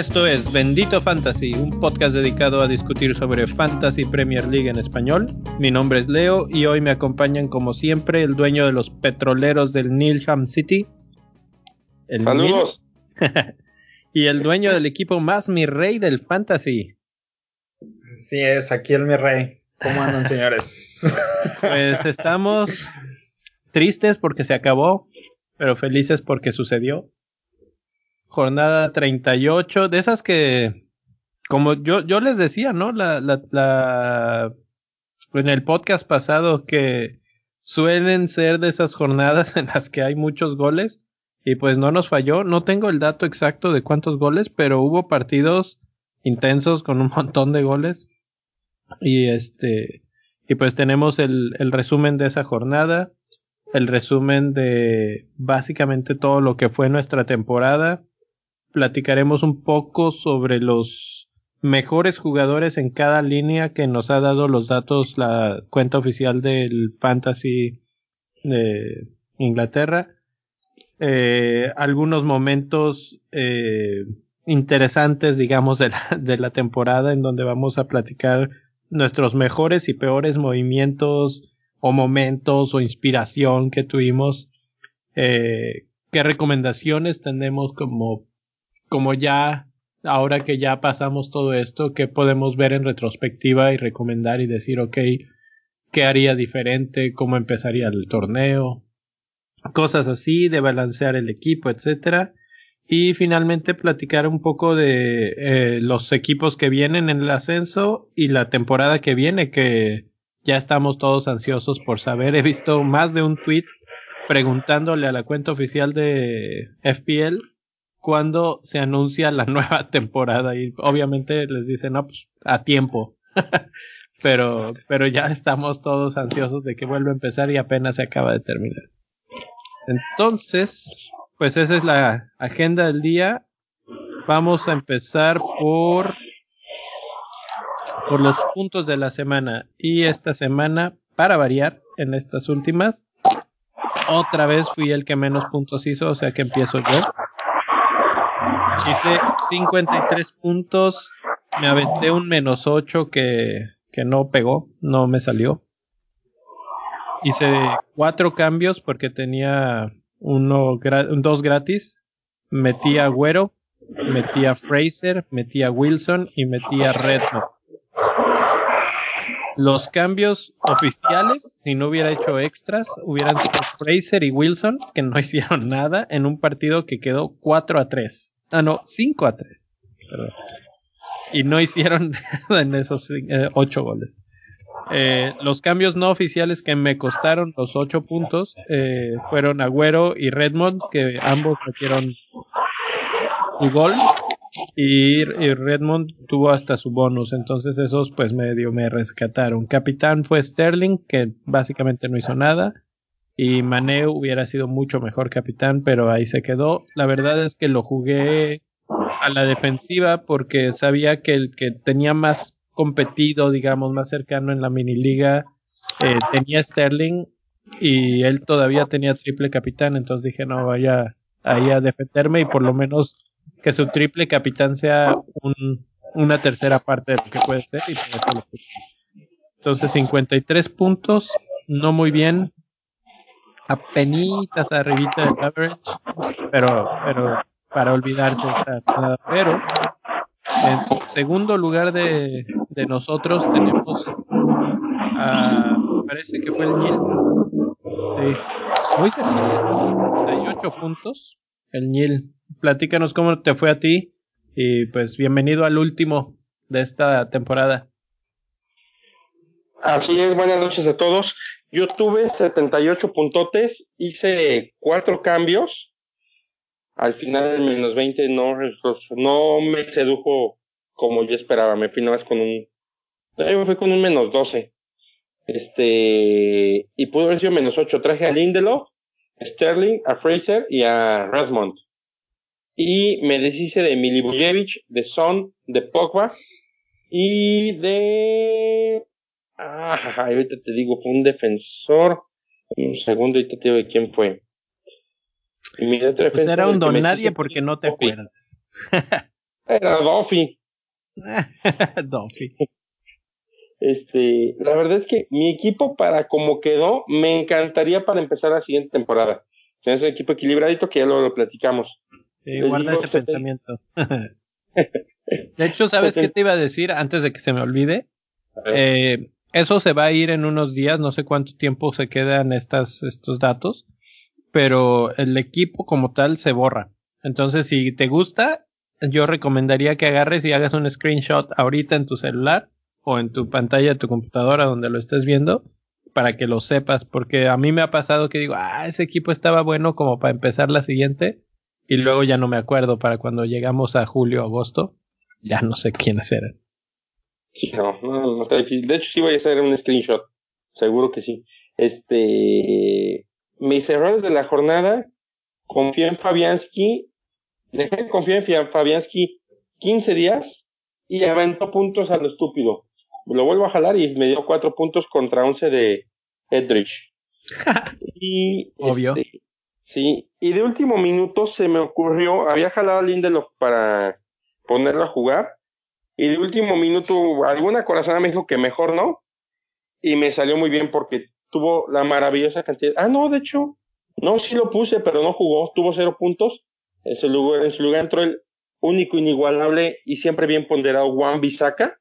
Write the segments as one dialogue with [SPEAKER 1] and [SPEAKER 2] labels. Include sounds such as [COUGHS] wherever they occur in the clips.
[SPEAKER 1] Esto es Bendito Fantasy, un podcast dedicado a discutir sobre Fantasy Premier League en español. Mi nombre es Leo y hoy me acompañan como siempre el dueño de los petroleros del Nilham City.
[SPEAKER 2] Saludos. [LAUGHS]
[SPEAKER 1] y el dueño del equipo más mi rey del Fantasy.
[SPEAKER 3] Sí es, aquí el mi rey. ¿Cómo andan señores?
[SPEAKER 1] pues estamos tristes porque se acabó, pero felices porque sucedió jornada 38, de esas que, como yo, yo les decía, ¿no? La, la, la, en el podcast pasado que suelen ser de esas jornadas [LAUGHS] en las que hay muchos goles y pues no nos falló. No tengo el dato exacto de cuántos goles, pero hubo partidos intensos con un [LAUGHS] montón de goles y este, y pues tenemos el, el resumen de esa jornada, el resumen de básicamente todo lo que fue nuestra temporada platicaremos un poco sobre los mejores jugadores en cada línea que nos ha dado los datos la cuenta oficial del Fantasy de Inglaterra. Eh, algunos momentos eh, interesantes, digamos, de la, de la temporada en donde vamos a platicar nuestros mejores y peores movimientos o momentos o inspiración que tuvimos. Eh, qué recomendaciones tenemos como como ya, ahora que ya pasamos todo esto, ¿qué podemos ver en retrospectiva y recomendar y decir, ok, qué haría diferente, cómo empezaría el torneo, cosas así, de balancear el equipo, etcétera. Y finalmente platicar un poco de eh, los equipos que vienen en el ascenso y la temporada que viene, que ya estamos todos ansiosos por saber. He visto más de un tweet preguntándole a la cuenta oficial de FPL cuando se anuncia la nueva [LAUGHS] temporada y obviamente les dicen, no, pues a tiempo. [LAUGHS] pero, pero ya estamos todos ansiosos de que vuelva a empezar y apenas se acaba de terminar. Entonces, pues esa es la agenda del día. Vamos a empezar por por los puntos de la semana y esta semana para variar en estas últimas otra vez fui el que menos puntos hizo, o sea que empiezo yo. Hice 53 puntos. Me aventé un menos 8 que, que no pegó, no me salió. Hice cuatro cambios porque tenía uno dos gratis. Metí a Güero, metí a Fraser, metí a Wilson y metí a Redmond. Los cambios oficiales, si no hubiera hecho extras, hubieran sido Fraser y Wilson, que no [LAUGHS] hicieron nada en un partido que quedó 4 a 3. Ah, no, 5 a 3. Y no hicieron [LAUGHS] nada en esos 8 eh, goles. Eh, los cambios no oficiales que me costaron los 8 puntos eh, fueron Agüero y Redmond, que ambos metieron su gol. Y, y, Redmond tuvo hasta su bonus, entonces esos pues medio me rescataron. Capitán fue Sterling, que básicamente no hizo nada y Mané hubiera sido mucho mejor capitán, pero ahí se quedó. La verdad es que lo jugué a la defensiva porque sabía que el que tenía más competido, digamos, más cercano en la mini liga, eh, tenía Sterling y él todavía tenía triple capitán, entonces dije, no, vaya ahí a defenderme y por lo menos que su triple capitán sea un, una tercera parte de lo que puede ser. Y entonces 53 puntos, no muy bien, apenitas arribita del average, pero, pero para olvidarse nada. Pero en segundo lugar de, de nosotros tenemos parece que fue el Niel. Sí. Muy cerca. 38 puntos. El Niel. Platícanos cómo te fue a ti. Y pues bienvenido al último de esta temporada.
[SPEAKER 2] Así es, buenas noches a todos. Yo tuve 78 puntotes, hice cuatro cambios. Al final del menos 20 no, no me sedujo como yo esperaba. Me fui con un. Me fui con un menos 12. Este. Y pudo haber sido menos 8. Traje a Lindelof, Sterling, a Fraser y a Redmond. Y me deshice de Milivojevic, de Son, de Pogba y de Ah, ahorita te digo, fue un defensor. Un segundo, ahorita te digo de quién fue. Y mi
[SPEAKER 1] Pues era un don nadie porque no te
[SPEAKER 2] Duffy.
[SPEAKER 1] acuerdas. [LAUGHS]
[SPEAKER 2] Era Duffy. [LAUGHS]
[SPEAKER 1] Duffy.
[SPEAKER 2] Este, la verdad es que mi equipo para como quedó, me encantaría para empezar la siguiente temporada. Es un equipo equilibradito que ya lo, lo platicamos.
[SPEAKER 1] Sí, guarda ese pensamiento. [LAUGHS] De hecho, ¿sabes qué te iba a decir antes de que se me olvide? Eh, eso se va a ir en unos días, no sé cuánto tiempo se quedan estas, estos datos, pero el equipo como tal se borra. Entonces, si te gusta, yo recomendaría que agarres y hagas un screenshot ahorita en tu celular o en tu pantalla de tu computadora donde lo estés viendo para que lo sepas, porque a mí me ha pasado que digo, ah, ese equipo estaba bueno como para empezar la siguiente y luego ya no me acuerdo para cuando llegamos a julio, agosto, ya no sé quiénes eran.
[SPEAKER 2] sí, no, no, no está difícil. De hecho, sí voy a hacer un screenshot. Seguro que sí. Este, mis errores de la jornada, confié en Fabianski, dejé de confiar en Fabianski 15 días y aventó puntos a lo estúpido. Lo vuelvo a jalar y me dio 4 puntos contra 11 de Edrich. [LAUGHS] y,
[SPEAKER 1] Obvio.
[SPEAKER 2] este, sí, y de último minuto se me ocurrió, había jalado a Lindelof para ponerlo a jugar y de último minuto alguna corazonada me dijo que mejor no y me salió muy bien porque tuvo la maravillosa cantidad. Ah, no, de hecho, no, sí lo puse, pero no jugó, tuvo cero puntos. En su lugar, en su lugar entró el único, inigualable y siempre bien ponderado Juan Bisaca.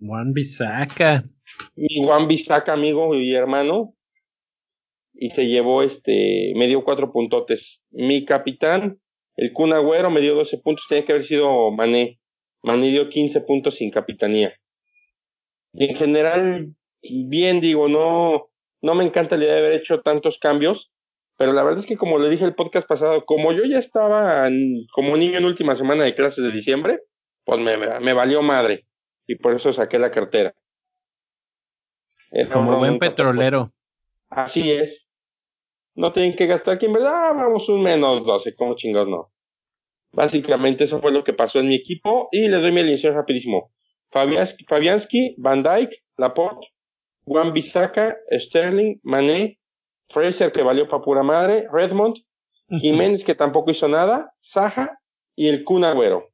[SPEAKER 1] Juan Bisaca.
[SPEAKER 2] Mi Juan Bisaca, amigo y hermano. Y se llevó este, me dio cuatro puntotes. Mi capitán, el Kun Agüero, me dio 12 puntos, tenía que haber sido Mané. Mané dio 15 puntos sin capitanía. Y en general, bien digo, no, no me encanta la idea de haber hecho tantos cambios, pero la verdad es que como le dije el podcast pasado, como yo ya estaba en- como niño en última semana de clases de diciembre, pues me, me, valió madre. Y por eso saqué la cartera. El
[SPEAKER 1] Como buen petrolero.
[SPEAKER 2] Así es. No tienen que gastar aquí en verdad, vamos un menos 12, como chingados no. Básicamente eso fue lo que pasó en mi equipo y le doy mi alineación rapidísimo. Fabianski, Fabianski Van Dyke, Laporte, Juan Bisaca, Sterling, Mané, Fraser que valió pa' pura madre, Redmond, [LAUGHS] Jiménez que tampoco hizo nada, Saja y el Kun Agüero.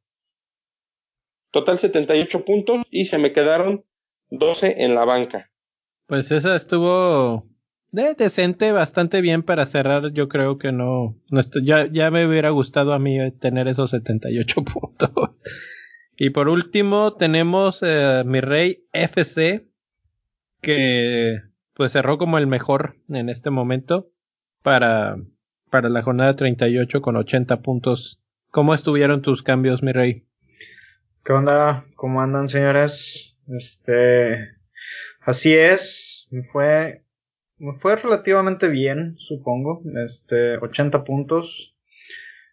[SPEAKER 2] Total 78 puntos y se me quedaron 12 en la banca.
[SPEAKER 1] Pues esa estuvo de decente, bastante bien para cerrar. Yo creo que no, no estoy- ya, ya me hubiera gustado a mí eh, tener esos 78 [LAUGHS] puntos. Y por último tenemos eh, mi rey FC, que pues cerró como el mejor en este momento para, para la jornada 38 con 80 puntos. ¿Cómo estuvieron tus cambios, mi rey?
[SPEAKER 3] ¿Qué onda? ¿Cómo andan, señores? Este, así es, fue, me fue relativamente bien, supongo. Este, 80 puntos.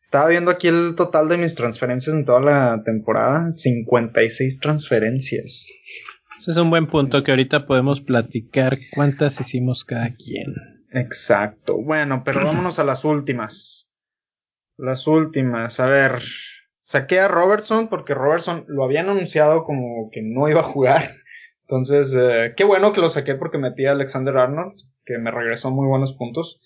[SPEAKER 3] Estaba viendo aquí el total de mis transferencias en toda la temporada, 56 transferencias.
[SPEAKER 1] Ese es un buen punto que ahorita podemos platicar cuántas hicimos cada quien.
[SPEAKER 3] Exacto. Bueno, pero vámonos a las últimas. Las últimas. A ver. Saqué a Robertson porque Robertson lo habían anunciado como que no iba a jugar. Entonces, eh, qué bueno que lo saqué porque metí a Alexander Arnold, que me regresó muy buenos puntos.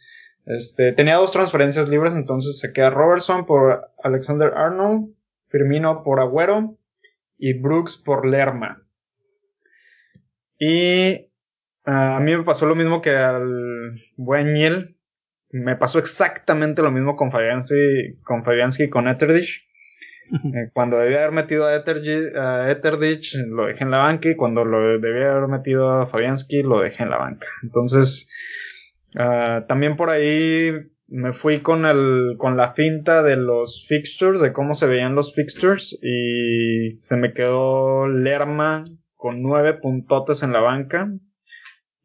[SPEAKER 3] Este, tenía dos transferencias libres, entonces saqué a Robertson por Alexander Arnold, Firmino por Agüero y Brooks por Lerma. Y ah, a mí me pasó lo mismo que al buen Niel. Me pasó exactamente lo mismo con Fabianski, con Fabianski y con Eterdich. Eh, cuando debía haber metido a, Ettergi- a Eterdich, lo dejé en la banca. Y cuando lo debía haber metido a Fabianski, lo dejé en la banca. Entonces, ah, también por ahí me fui con el, con la finta de los fixtures, de cómo se veían los fixtures. Y se me quedó Lerma con nueve puntotes en la banca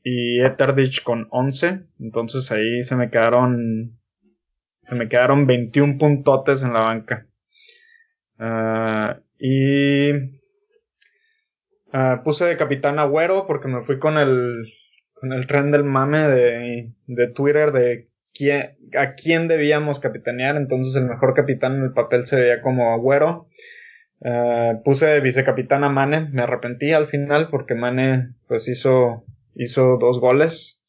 [SPEAKER 3] y Eterdich con 11. Entonces ahí se me quedaron. Se me quedaron 21 puntotes en la banca. Ah, y. ah, puse de capitán Agüero porque me fui con el. Con el tren del mame de, de Twitter de quién, a quién debíamos capitanear. Entonces el mejor capitán en el papel se veía como Agüero. Ah, puse de vicecapitán a Mane. Me arrepentí al final porque Mane pues hizo hizo dos goles.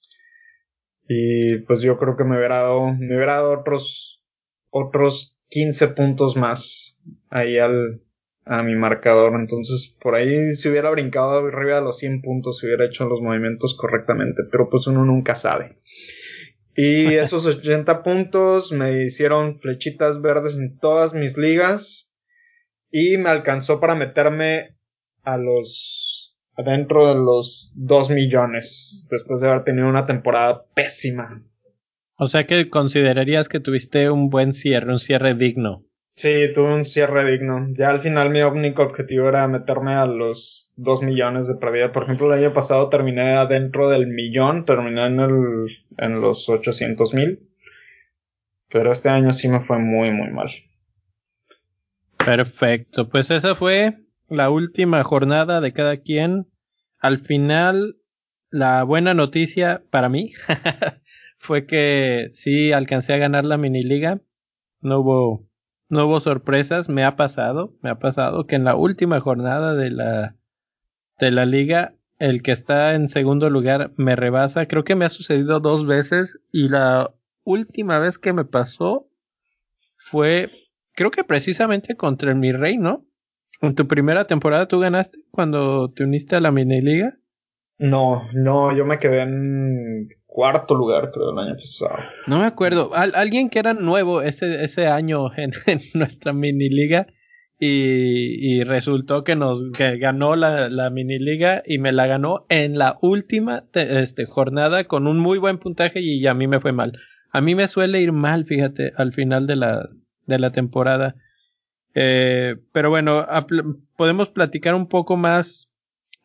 [SPEAKER 3] Y pues yo creo que me hubiera dado, me hubiera dado otros otros 15 puntos más ahí al, a mi marcador. Entonces, por ahí si hubiera brincado arriba de los 100 puntos, si hubiera hecho los movimientos correctamente, pero pues uno nunca sabe. Y [LAUGHS] esos 80 puntos me hicieron flechitas verdes en todas mis ligas y me alcanzó para meterme a los adentro de los 2 millones después de haber tenido una temporada pésima.
[SPEAKER 1] O sea que considerarías que tuviste un buen cierre, un cierre digno.
[SPEAKER 3] Sí, tuve un cierre digno. Ya al final mi único objetivo era meterme a los 2 millones de pérdida. Por ejemplo, el año pasado terminé adentro del millón, terminé en, el, en los 800 mil. Pero este año sí me fue muy, muy mal.
[SPEAKER 1] Perfecto, pues esa fue la última jornada de cada quien. Al final, la buena noticia para mí [LAUGHS] fue que sí alcancé a ganar la mini liga. No hubo, no hubo sorpresas. Me ha pasado, me ha pasado que en la última jornada de la, de la liga, el que está en segundo lugar me rebasa. Creo que me ha sucedido dos veces y la última vez que me pasó fue, creo que precisamente contra el Mi Rey, ¿no? En tu primera temporada tú ganaste cuando te uniste a la mini liga.
[SPEAKER 3] No, no, yo me quedé en cuarto lugar, creo, el año pasado.
[SPEAKER 1] No me acuerdo. alguien que era nuevo ese, ese año [LAUGHS] en, nuestra mini liga y, y, resultó que nos que ganó la, la, mini liga y me la ganó en la última este, jornada con un muy buen puntaje y a mí me fue mal. A mí me suele ir mal, fíjate, al final de la, de la temporada. Eh, pero bueno, podemos platicar un poco más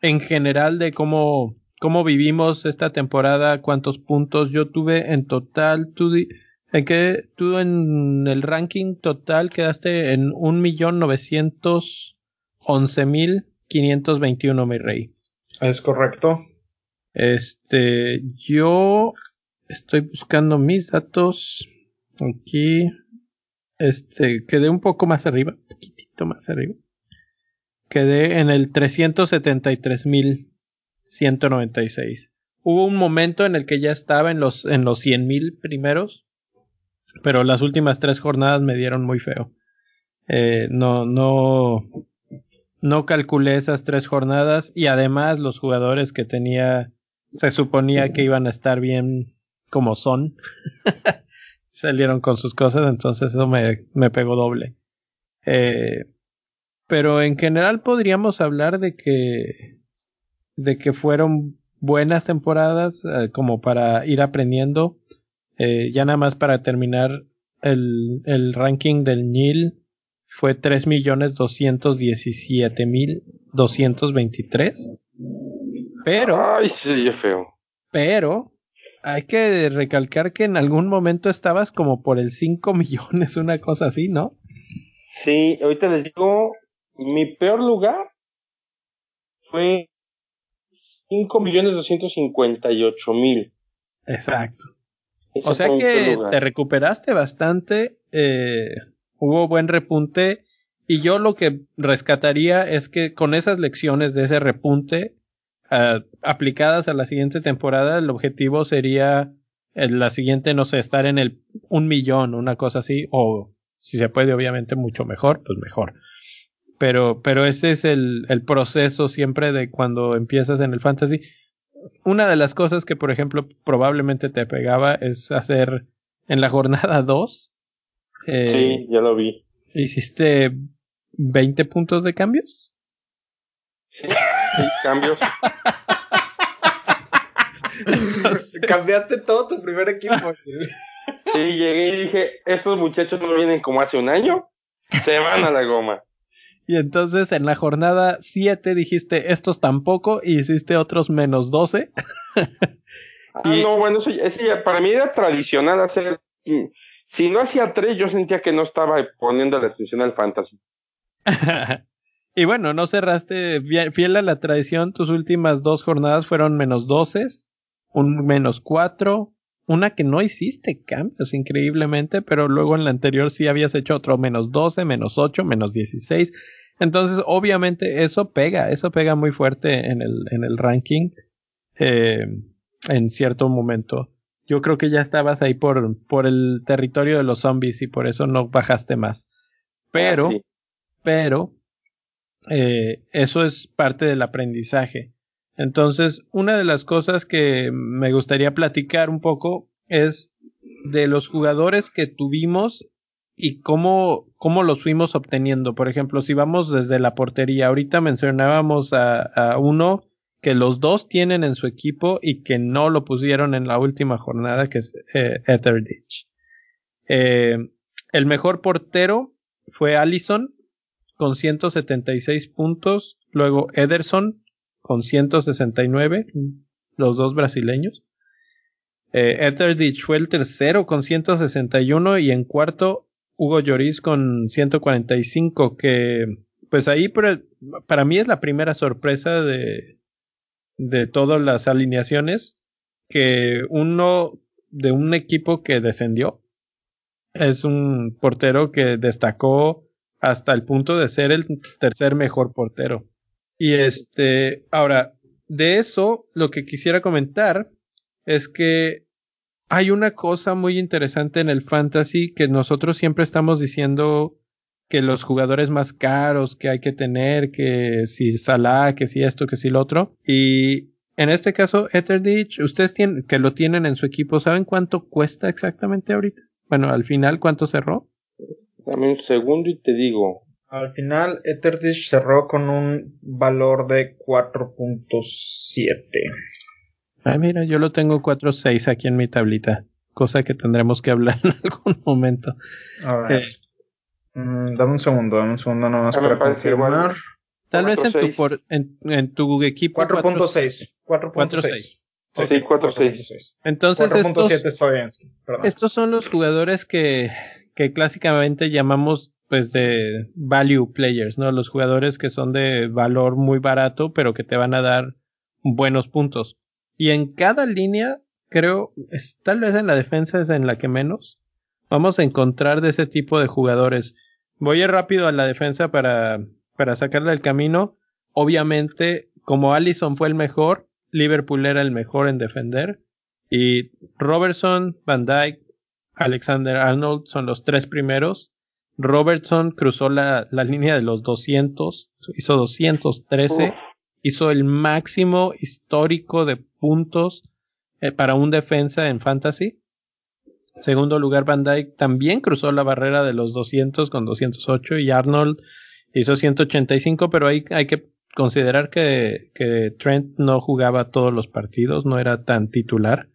[SPEAKER 1] en general de cómo, cómo vivimos esta temporada, cuántos puntos yo tuve en total. ¿Tú, en qué, tú en el ranking total quedaste en un millón novecientos once mil quinientos veintiuno, mi rey.
[SPEAKER 3] Es correcto.
[SPEAKER 1] Este, yo estoy buscando mis datos aquí. Este, quedé un poco más arriba, un poquitito más arriba. Quedé en el 373.196. Hubo un momento en el que ya estaba en los, en los 100.000 primeros, pero las últimas tres jornadas me dieron muy feo. Eh, no, no, no calculé esas tres jornadas y además los jugadores que tenía se suponía que iban a estar bien como son. [LAUGHS] salieron con sus cosas, entonces eso me, me pegó doble. Eh, pero en general podríamos hablar de que de que fueron buenas temporadas eh, como para ir aprendiendo. Eh, ya nada más para terminar el, el ranking del NIL fue 3.217.223. Pero...
[SPEAKER 2] Ay, sí, feo.
[SPEAKER 1] Pero hay que recalcar que en algún momento estabas como por el 5 millones, una cosa así, ¿no?
[SPEAKER 2] Sí, ahorita les digo, mi peor lugar fue 5 millones 258 mil.
[SPEAKER 1] Exacto. o sea que te recuperaste bastante, eh, hubo buen repunte y yo lo que rescataría es que con esas lecciones de ese repunte, aplicadas a la siguiente temporada, el objetivo sería en la siguiente, no sé, estar en el un millón, una cosa así, o si se puede, obviamente, mucho mejor, pues mejor. Pero, pero ese es el, el proceso siempre de cuando empiezas en el fantasy. Una de las cosas que, por ejemplo, probablemente te pegaba es hacer en la jornada [LAUGHS] 2.
[SPEAKER 2] Eh, sí, ya lo vi.
[SPEAKER 1] ¿Hiciste 20 puntos de cambios?
[SPEAKER 2] Sí, cambios. [LAUGHS]
[SPEAKER 3] Cambiaste todo tu primer equipo.
[SPEAKER 2] Sí, llegué y dije, estos muchachos no vienen como hace un año, se van a la goma.
[SPEAKER 1] Y entonces en la jornada 7 dijiste, estos tampoco, y hiciste otros menos 12. [LAUGHS]
[SPEAKER 2] ah, no, bueno, ese ya, para mí era tradicional hacer... Si no hacía 3, yo sentía que no estaba poniendo la atención al fantasy. [LAUGHS]
[SPEAKER 1] Y bueno, no cerraste fiel a la tradición. Tus últimas dos jornadas fueron menos 12, un menos 4, una que no hiciste cambios increíblemente, pero luego en la anterior sí habías hecho otro menos 12, menos 8, menos 16. Entonces, obviamente, eso pega, eso pega muy fuerte en el, en el ranking eh, en cierto momento. yo creo que ya estabas ahí por, por el territorio de los zombies y por eso no bajaste más. Pero,
[SPEAKER 2] Ah, sí.
[SPEAKER 1] pero, eh, eso es parte del aprendizaje. Entonces, una de las cosas que me gustaría platicar un poco es de los jugadores que tuvimos y cómo, cómo los fuimos obteniendo. Por ejemplo, si vamos desde la portería, ahorita mencionábamos a, a uno que los dos tienen en su equipo y que no lo pusieron en la última jornada, que es eh, Etheridge. Eh, el mejor portero fue Allison con 176 puntos, luego Ederson con 169, los dos brasileños. Eh, Etheridge fue el tercero con 161 y en cuarto Hugo Lloris con 145, que pues ahí para, para mí es la primera sorpresa de, de todas las alineaciones que uno de un equipo que descendió es un portero que destacó hasta el punto de ser el tercer mejor portero. Y este, ahora, de eso, lo que quisiera comentar es que hay una cosa muy interesante en el fantasy que nosotros siempre estamos diciendo que los jugadores más caros que hay que tener, que si Salah, que si esto, que si lo otro. Y en este caso, Etheridge, ustedes tienen, que lo tienen en su equipo, ¿saben cuánto cuesta exactamente ahorita? Bueno, al final, ¿cuánto cerró?
[SPEAKER 2] Dame un segundo y te digo.
[SPEAKER 3] Al final, Etheridge cerró con un valor de 4.7.
[SPEAKER 1] Ah, mira, yo lo tengo 4.6 aquí en mi tablita. Cosa que tendremos que hablar [LAUGHS] en algún momento.
[SPEAKER 3] A ver.
[SPEAKER 1] Eh.
[SPEAKER 3] Mm, dame un segundo, dame un segundo nomás para confirmar.
[SPEAKER 2] igual.
[SPEAKER 1] Tal vez en tu,
[SPEAKER 2] 4.6.
[SPEAKER 1] por- en, en tu equipo.
[SPEAKER 3] 4.6. 4.6.
[SPEAKER 1] Ok,
[SPEAKER 2] Sí, 4.6.
[SPEAKER 1] Entonces,
[SPEAKER 3] 4.7
[SPEAKER 1] estos,
[SPEAKER 3] es Fabianski. Perdón.
[SPEAKER 1] estos son los jugadores que, que clásicamente llamamos pues de value players, ¿no? Los jugadores que son de valor muy barato, pero que te van a dar buenos puntos. Y en cada línea, creo, es, tal vez en la defensa es en la que menos, vamos a encontrar de ese tipo de jugadores. Voy a ir rápido a la defensa para, para sacarle el camino. Obviamente, como Allison fue el mejor, Liverpool era el mejor en defender. Y Robertson, Van Dyke, Alexander Arnold son los tres primeros. Robertson cruzó la, la línea de los 200, hizo 213,
[SPEAKER 2] Uf.
[SPEAKER 1] hizo el máximo histórico de puntos eh, para un defensa en fantasy. Segundo lugar, Van Dyke también cruzó la barrera de los 200 con 208 y Arnold hizo 185, pero hay, hay que considerar que, que Trent no jugaba todos los partidos, no era tan titular.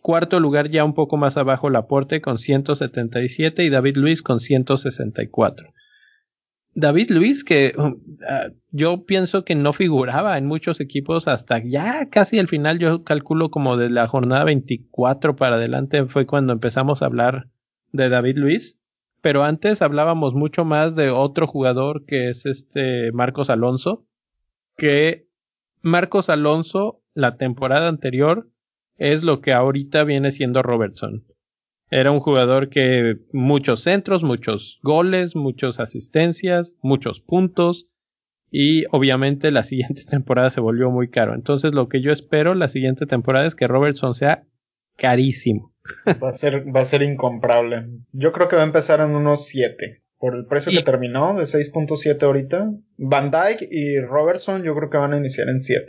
[SPEAKER 1] Cuarto lugar, ya un poco más abajo, Laporte con 177 y David Luis con 164. David Luis, que uh, yo pienso que no figuraba en muchos equipos hasta ya casi al final, yo calculo como de la jornada 24 para adelante fue cuando empezamos a hablar de David Luis. Pero antes hablábamos mucho más de otro jugador que es este Marcos Alonso, que Marcos Alonso la temporada anterior es lo que ahorita viene siendo Robertson. Era un jugador que muchos centros, muchos goles, muchas asistencias, muchos puntos y obviamente la [LAUGHS] siguiente temporada se volvió muy caro. Entonces lo que yo espero la siguiente temporada es que Robertson sea carísimo.
[SPEAKER 3] Va a ser, va a ser incomparable. Yo creo que va a empezar en unos 7. Por el precio
[SPEAKER 1] Y-
[SPEAKER 3] que terminó, de 6.7 ahorita. Van Dyke y Robertson yo creo que van a iniciar en 7.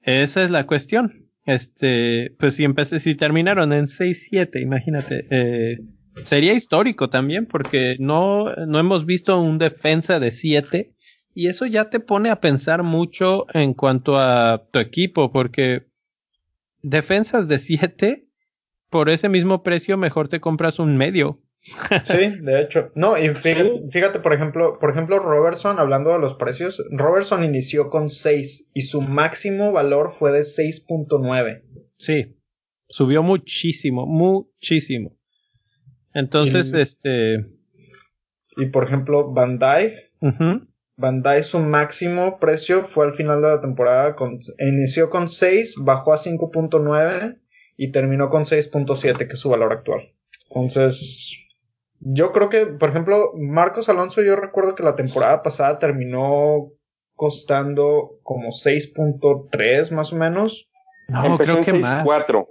[SPEAKER 1] Esa es la cuestión. Este, pues si empecé, si terminaron en 6-7, imagínate, eh, sería histórico también porque no, no hemos visto un defensa de 7 y eso ya te pone a pensar mucho en cuanto a tu equipo porque defensas de 7 por ese mismo precio mejor te compras un medio.
[SPEAKER 3] Sí, de hecho. No, y fíjate, fíjate, por ejemplo, por ejemplo, Robertson, hablando de los precios, Robertson inició con 6 y su máximo valor fue de 6.9.
[SPEAKER 1] Sí, subió muchísimo, muchísimo. Entonces,
[SPEAKER 3] Y-
[SPEAKER 1] este,
[SPEAKER 3] Y por ejemplo, Van Dyke. Van Dyke su máximo precio fue al final de la temporada con inició con 6, bajó a 5.9 y terminó con 6.7, que es su valor actual. Entonces, yo creo que, por ejemplo, Marcos Alonso, yo recuerdo que la temporada pasada terminó costando como 6.3 más o menos.
[SPEAKER 1] No,
[SPEAKER 2] Empezó
[SPEAKER 1] creo
[SPEAKER 2] en
[SPEAKER 1] que más.
[SPEAKER 2] 6.4.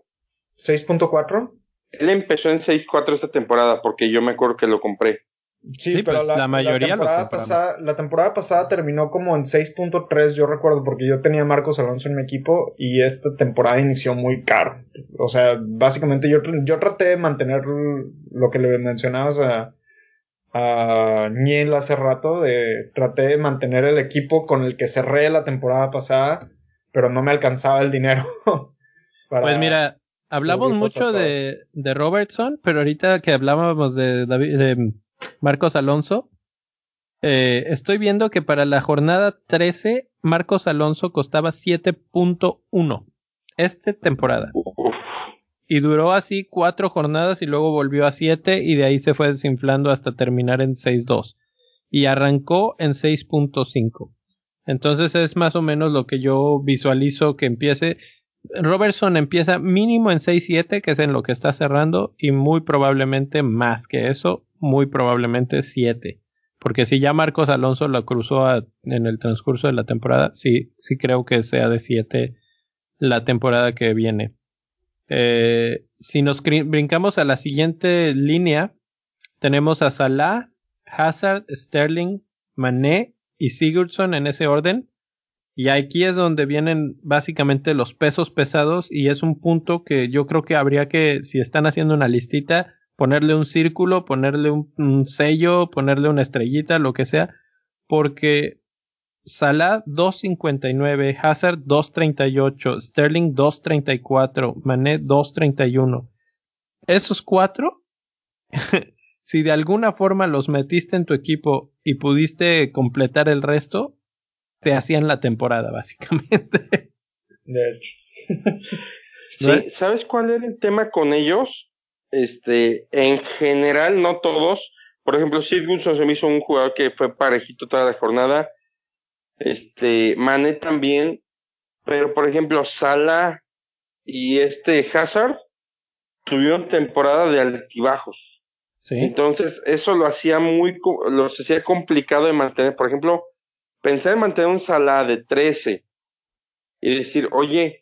[SPEAKER 3] 6.4.
[SPEAKER 2] Él empezó en 6.4 esta temporada porque yo me acuerdo que lo compré.
[SPEAKER 3] Sí, pero
[SPEAKER 1] pues,
[SPEAKER 3] la,
[SPEAKER 1] la mayoría
[SPEAKER 3] la temporada, pasada, la temporada pasada terminó como en 6.3, yo recuerdo, porque yo tenía a Marcos Alonso en mi equipo y esta temporada inició muy caro. O sea, básicamente yo, yo traté de mantener lo que le mencionabas a, a Niel hace rato, de traté de mantener el equipo con el que cerré la temporada pasada, pero no me alcanzaba el dinero. [LAUGHS] para-
[SPEAKER 1] Pues mira, hablamos mucho de, de Robertson, pero ahorita que hablábamos de, David, de Marcos Alonso, eh, estoy viendo que para la jornada 13, Marcos Alonso costaba 7.1 esta temporada. Y duró así cuatro jornadas y luego volvió a 7 y de ahí se fue desinflando hasta terminar en 6.2. Y arrancó en 6.5. Entonces es más o menos lo que yo visualizo que empiece. Robertson empieza mínimo en 6-7, que es en lo que está cerrando, y muy probablemente más que eso, muy probablemente 7. Porque si ya Marcos Alonso lo cruzó en el transcurso de la temporada, sí, sí creo que sea de 7 la temporada que viene. Eh, si nos brincamos a la siguiente línea, tenemos a Salah, Hazard, Sterling, Mané y Sigurdsson en ese orden. Y aquí es donde vienen básicamente los pesos pesados y es un punto que yo creo que habría que, si están haciendo una listita, ponerle un círculo, ponerle un, un sello, ponerle una estrellita, lo que sea, porque Salah 2.59, Hazard 2.38, Sterling 2.34, Mané 2.31. Esos cuatro, [LAUGHS] si de alguna forma los metiste en tu equipo y pudiste completar el resto, te hacían la temporada, [LAUGHS] básicamente.
[SPEAKER 3] De hecho.
[SPEAKER 2] Sí, ¿sabes cuál era el tema con ellos? Este, en general, no todos. Por ejemplo, Sigurdsson se me hizo un jugador que fue parejito toda la jornada. Este, Mané también. Pero, por ejemplo, Sala y este Hazard tuvieron temporada de altibajos.
[SPEAKER 1] Sí.
[SPEAKER 2] Entonces, eso lo hacía muy, lo hacía complicado de mantener. Por ejemplo, pensar en mantener un Salah de 13 y decir, oye,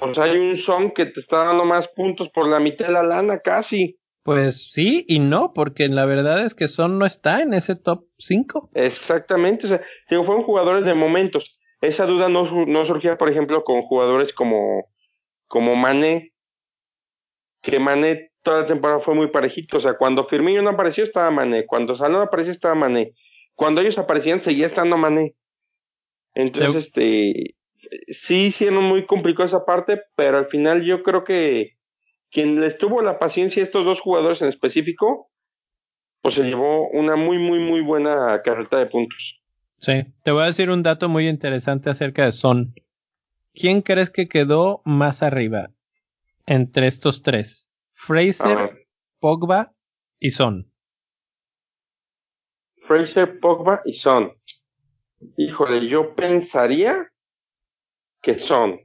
[SPEAKER 2] pues hay un son que te está dando más puntos por la mitad de la lana casi.
[SPEAKER 1] Pues sí y no, porque la verdad es que Son no está en ese top 5.
[SPEAKER 2] Exactamente. O sea, digo, fueron jugadores de momentos. Esa duda no, no surgía, por ejemplo, con jugadores como, como Mané, que Mané toda la temporada fue muy parejito. O sea, cuando Firmino no apareció estaba Mané, cuando Salah no apareció estaba Mané. Cuando ellos aparecían seguía estando Mané. Entonces, este, sí hicieron muy complicado esa parte, pero al final yo creo que quien les tuvo la paciencia a estos dos jugadores en específico, pues se llevó una muy, muy, muy buena carreta de puntos.
[SPEAKER 1] Sí. Te voy a decir un dato muy interesante acerca de Son. ¿Quién crees que quedó más arriba entre estos tres? Fraser, Pogba y Son.
[SPEAKER 2] Fraser, Pogba y Son. Híjole, yo pensaría que Son.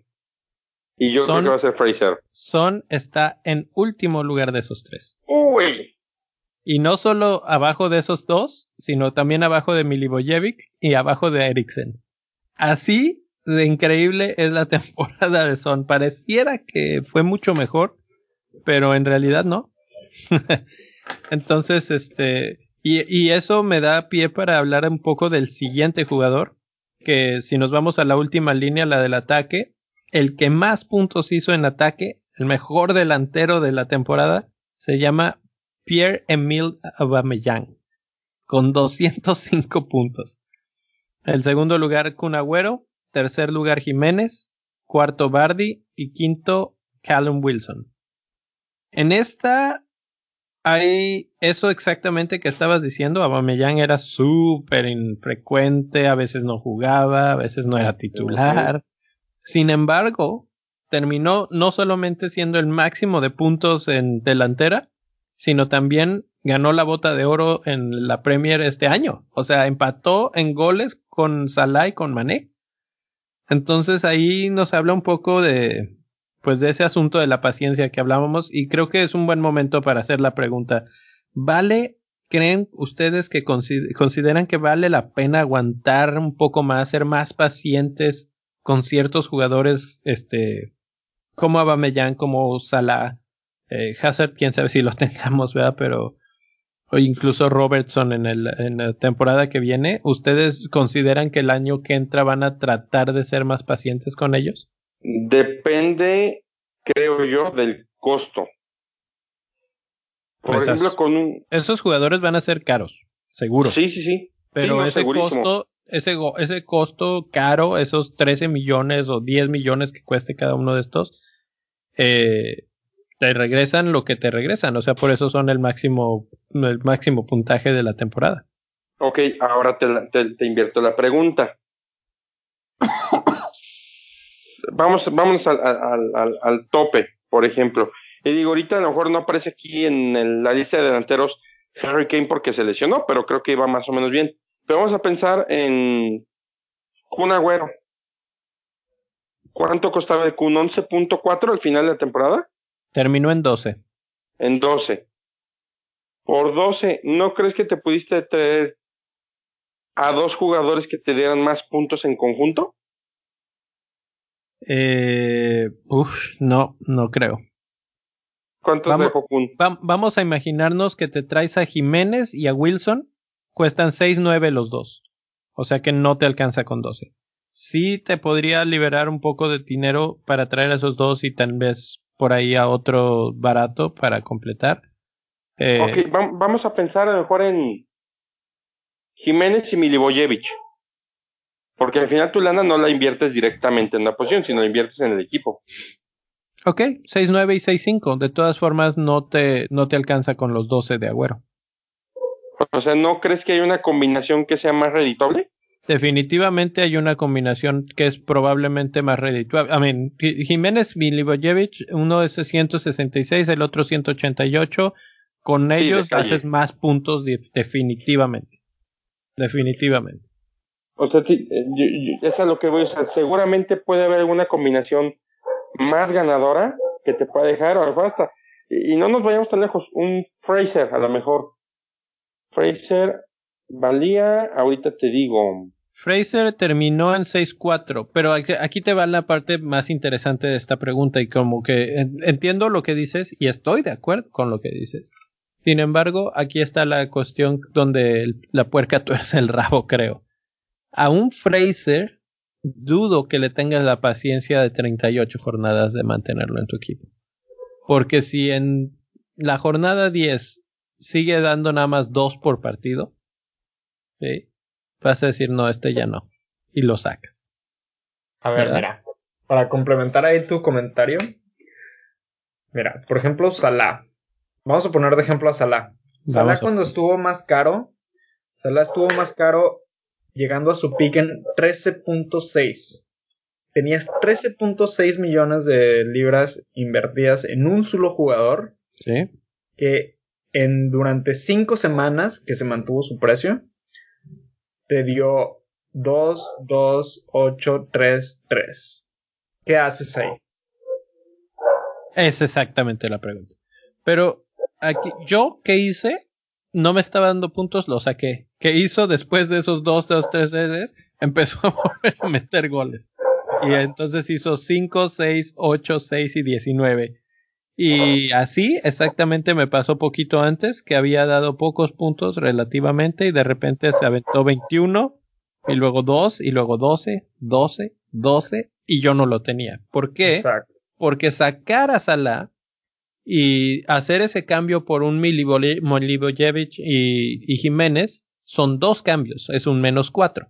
[SPEAKER 2] Y yo
[SPEAKER 1] Son.
[SPEAKER 2] creo que va a ser Fraser.
[SPEAKER 1] Son está en último lugar de esos tres.
[SPEAKER 2] Uy,
[SPEAKER 1] Y no solo abajo de esos dos, sino también abajo de Milivojevic y abajo de Eriksen. Así de increíble es la [LAUGHS] temporada de Son. Pareciera que fue mucho mejor, pero en realidad no. [LAUGHS] Entonces, este, y, y eso me da pie para hablar un poco del siguiente jugador, que si nos vamos a la última línea, la del ataque, el que más puntos hizo en ataque, el mejor delantero de la temporada, se llama Pierre-Emile Aubameyang, con 205 puntos. El segundo lugar, Kun Agüero. Tercer lugar, Jiménez. Cuarto, Bardi. Y quinto, Callum Wilson. En esta hay eso exactamente que estabas diciendo. Aubameyang era súper infrecuente, a veces no jugaba, a veces no era titular. Sin embargo, terminó no solamente siendo el máximo de puntos en delantera, sino también ganó la bota de oro en la Premier este año. O sea, empató en goles con Salah y con Mané. Entonces ahí nos habla un poco de, pues de ese asunto de la paciencia que hablábamos y creo que es un buen momento para hacer la pregunta. ¿Vale, creen ustedes que consi- consideran que vale la pena aguantar un poco más, ser más pacientes con ciertos jugadores, este, como Aubameyang, como Salah, Eh, Hazard, quién sabe si lo [LAUGHS] tengamos, ¿verdad? Pero o incluso Robertson en, el, en la temporada que viene, ¿ustedes consideran que el año que entra van a tratar de ser más pacientes con ellos?
[SPEAKER 2] Depende, creo yo, del costo. Por ejemplo, con un...
[SPEAKER 1] Esos jugadores van a ser caros, seguro.
[SPEAKER 2] Sí, sí, sí.
[SPEAKER 1] Pero ese costo, ese, ese costo caro, esos 13 millones o 10 millones que cueste cada uno de estos, eh, te regresan lo que te regresan. O sea, por eso son el máximo, el máximo puntaje de la temporada.
[SPEAKER 2] Ok, ahora te, te, invierto la pregunta. [COUGHS] vamos, vamos al, al, al, tope, por ejemplo. Y digo, ahorita a lo mejor no aparece aquí en la lista de delanteros Harry Kane porque se lesionó, pero creo que iba más o menos bien. Pero vamos a pensar en Kun Agüero. ¿Cuánto costaba el Kun? ¿11.4 al final de la temporada?
[SPEAKER 1] Terminó en 12.
[SPEAKER 2] En 12. Por 12, ¿no crees que te pudiste traer a dos jugadores que te dieran más puntos en conjunto?
[SPEAKER 1] Eh, uf, no, no creo.
[SPEAKER 2] ¿Cuántos
[SPEAKER 1] vamos,
[SPEAKER 2] dejó
[SPEAKER 1] vamos a imaginarnos que te traes a Jiménez y a Wilson. Cuestan 6-9 los dos. O sea que no te alcanza con 12. Sí te podría liberar un poco de dinero para traer a esos dos y tal vez por ahí a otro barato para completar.
[SPEAKER 2] Eh, ok, vamos a pensar a lo mejor en Jiménez y Milivojevic. Porque al final tu lana no la inviertes directamente en la posición, sino la inviertes en el equipo.
[SPEAKER 1] Ok, 6-9 y 6-5. De todas formas, no te, no te alcanza con los 12 de Agüero.
[SPEAKER 2] O sea, ¿no crees que hay una combinación que sea más reditable?
[SPEAKER 1] Definitivamente hay una combinación que es probablemente más redituable. I mean, Jiménez Milivojevic, uno es 166, el otro 188. Con ellos haces más puntos definitivamente. Definitivamente.
[SPEAKER 2] O sea, sí, eh, eso es lo que voy a decir. Seguramente puede haber alguna combinación más ganadora que te pueda dejar, o hasta, y no nos vayamos tan lejos, un Fraser a lo mejor. Fraser valía, ahorita te digo,
[SPEAKER 1] Fraser terminó en 6-4, pero aquí te va la parte más interesante de esta pregunta y como que entiendo lo que dices y estoy de acuerdo con lo que dices. Sin embargo, aquí está la cuestión donde la puerca [LAUGHS] tuerce el rabo, creo. A un Fraser dudo que le tengas la paciencia de 38 jornadas de mantenerlo en tu equipo. Porque si en la jornada 10 sigue dando nada más dos por partido, ¿sí? vas a decir, no, este ya no. Y lo sacas.
[SPEAKER 3] A ver, mira. Para complementar ahí tu comentario. Mira, por ejemplo, Salah. Vamos a poner de ejemplo a Salah. Salah cuando estuvo más caro. Salah estuvo más caro llegando a su pick en 13.6. Tenías 13.6 millones de libras invertidas en un solo jugador.
[SPEAKER 1] Sí.
[SPEAKER 3] Que en durante cinco semanas que se mantuvo su precio, te dio 2, 2, 8, 3, 3. ¿Qué haces ahí?
[SPEAKER 1] Es exactamente la pregunta. Pero aquí, yo, ¿qué hice? No me estaba dando puntos, lo saqué. ¿Qué hizo después de esos 2, 2, 3 veces? Empezó a [LAUGHS] volver a meter goles. Y entonces hizo 5, 6, 8, 6 y 19. Y así exactamente me pasó poquito antes, que había dado pocos puntos relativamente y de repente se aventó 21 y luego 2 y luego 12, 12, 12 y yo no lo tenía. ¿Por qué?
[SPEAKER 3] Exacto.
[SPEAKER 1] Porque sacar a Salah y hacer ese cambio por un Milivojevic y, y Jiménez son dos cambios, es un menos 4.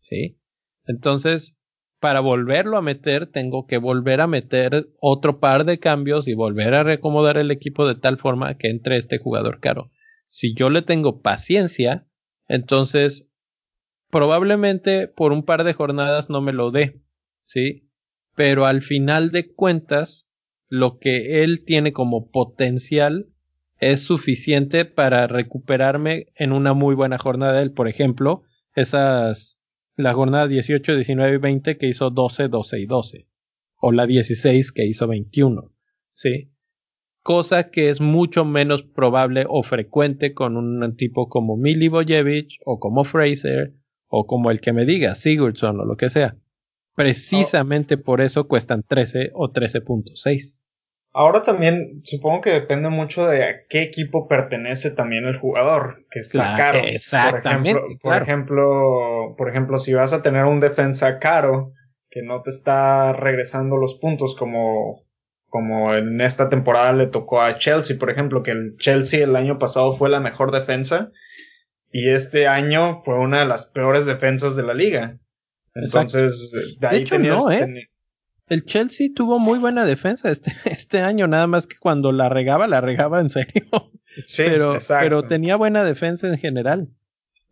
[SPEAKER 1] ¿Sí? Entonces, para volverlo a meter, tengo que volver a meter otro par de cambios y volver a reacomodar el equipo de tal forma que entre este jugador caro. Si yo le tengo paciencia, entonces probablemente por un par de jornadas no me lo dé, ¿sí? Pero al final de cuentas, lo que él tiene como potencial es suficiente para recuperarme en una muy buena jornada. Él, por ejemplo, esas la jornada 18, 19 y 20 que hizo 12, 12 y 12. O la 16 que hizo 21. ¿Sí? Cosa que es mucho menos probable o frecuente con un tipo como Milivojevic o como Fraser o como el que me diga, Sigurdsson o lo que sea. Precisamente por eso cuestan 13 o 13.6.
[SPEAKER 3] Ahora también supongo que depende mucho de a qué equipo pertenece también el jugador, que está caro.
[SPEAKER 1] Exactamente.
[SPEAKER 3] Por ejemplo, por ejemplo, por ejemplo, si vas a tener un defensa caro que no te está regresando los puntos como como en esta temporada le tocó a Chelsea, por ejemplo, que el Chelsea el año pasado fue la mejor defensa y este año fue una de las peores defensas de la liga. Entonces, de ahí
[SPEAKER 1] hecho, no, ¿eh? El Chelsea tuvo muy buena defensa este, [LAUGHS] este año, nada más que cuando la regaba, la regaba en serio. Sí, pero, pero tenía buena defensa en general.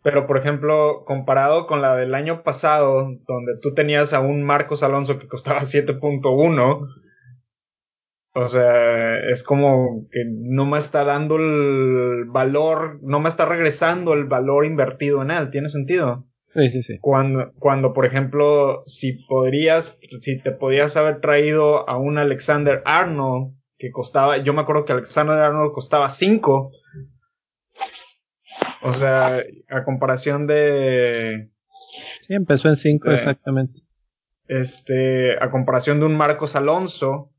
[SPEAKER 3] Pero, por ejemplo, comparado con la del año pasado, donde tú tenías a un Marcos Alonso que costaba [LAUGHS] 7.1, o sea, es como que no me está dando el valor, no me está regresando el valor invertido en él. ¿Tiene sentido?
[SPEAKER 1] Sí, sí, sí.
[SPEAKER 3] Cuando, cuando, por ejemplo, si podrías, si te podías haber traído a un Alexander Arnold que costaba, yo me acuerdo que Alexander Arnold costaba 5. O sea, a comparación de...
[SPEAKER 1] Sí, empezó en 5 exactamente.
[SPEAKER 3] Este, a comparación de un Marcos Alonso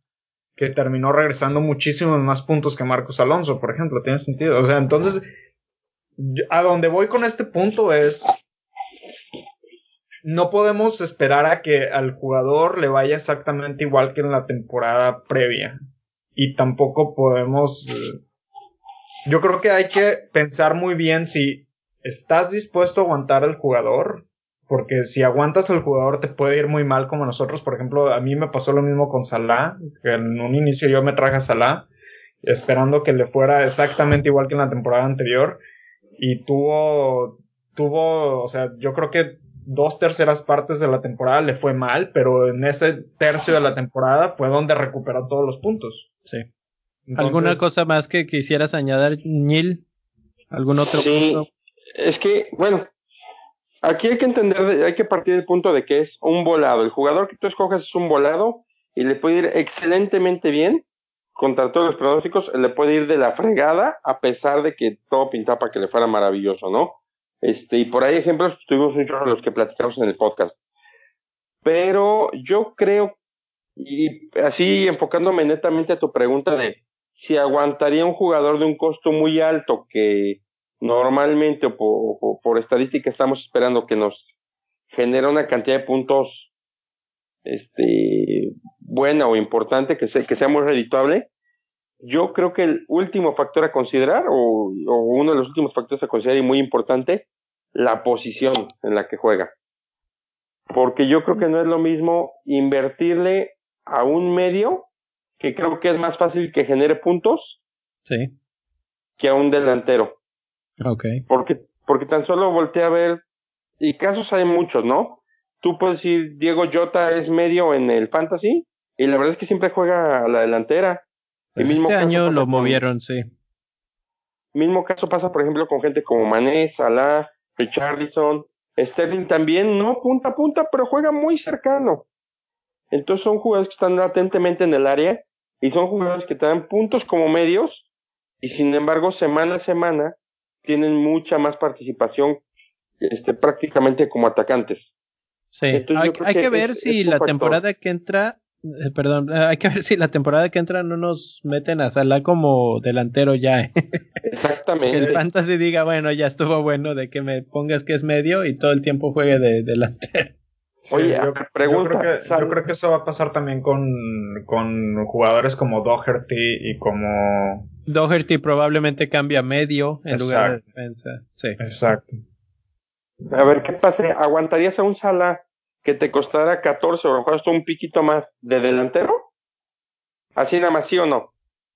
[SPEAKER 3] que terminó regresando muchísimos más puntos que Marcos Alonso, por ejemplo, tiene sentido. O sea, entonces, a donde voy con este punto es, no podemos esperar a que al jugador le vaya exactamente igual que en la temporada previa. Y tampoco podemos... Eh, yo creo que hay que pensar muy bien si estás dispuesto a aguantar al jugador. Porque si aguantas al jugador te puede ir muy mal como nosotros. Por ejemplo, a mí me pasó lo mismo con Salah. En un inicio yo me traje a Salah esperando que le fuera exactamente igual que en la temporada anterior. Y tuvo, tuvo, o sea, yo creo que dos terceras partes de la temporada le fue mal, pero en ese tercio de la temporada fue donde recuperó todos los puntos.
[SPEAKER 1] Sí. ¿Alguna cosa más que quisieras añadir, Nil? ¿Algún otro
[SPEAKER 2] sí, Es que, bueno, aquí hay que entender, hay que partir del punto de que es un volado. El jugador que tú escoges es un volado y le puede ir excelentemente bien contra todos los pronósticos, le puede ir de la fregada a pesar de que todo pintaba para que le fuera maravilloso, ¿no? Este, y por ahí ejemplos, pues, tuvimos muchos de los que platicamos en el podcast. Pero yo creo, y así enfocándome netamente a tu pregunta de si aguantaría un jugador de un costo muy alto que normalmente o por, estadística estamos esperando que nos genere una cantidad de puntos este buena o importante que sea, que sea muy redituable yo creo que el último factor a considerar, o, uno de los últimos factores a considerar y muy importante, la posición en la que juega. Porque yo creo que no es lo mismo invertirle a un medio, que creo que es más fácil que genere puntos,
[SPEAKER 1] sí.
[SPEAKER 2] que a un delantero.
[SPEAKER 1] Ok.
[SPEAKER 2] Porque, porque tan solo voltea a ver, y casos hay muchos, ¿no? Tú puedes decir, Diego Jota es medio en el fantasy, y la verdad es que siempre juega a la delantera
[SPEAKER 1] este año lo movieron, sí.
[SPEAKER 2] Mismo caso pasa, por ejemplo, con gente como Mané, Salah, Richardson, Sterling también, no punta a punta, pero juega muy cercano. Entonces son jugadores que están latentemente en el área y son jugadores que te dan puntos como medios y sin embargo semana a semana tienen mucha más participación este, prácticamente como atacantes.
[SPEAKER 1] Sí, hay, que, ver si la temporada que entra eh, perdón, eh, hay que ver si la temporada que entra no nos meten a Salah como delantero ya. ¿eh?
[SPEAKER 2] Exactamente.
[SPEAKER 1] que el fantasy diga, bueno, ya estuvo bueno de que me pongas que es medio y todo el tiempo juegue de delantero. [LAUGHS]
[SPEAKER 2] Oye, yo, pregunta.
[SPEAKER 3] Yo creo, que, eso va a pasar también con, con jugadores como Doherty y como.
[SPEAKER 1] Doherty probablemente cambia medio en lugar de defensa. Sí.
[SPEAKER 3] Exacto.
[SPEAKER 2] A ver qué pasa. ¿Aguantarías a un Salah que te costara 14 o a lo mejor un piquito más de delantero? Así nada más, ¿sí o no?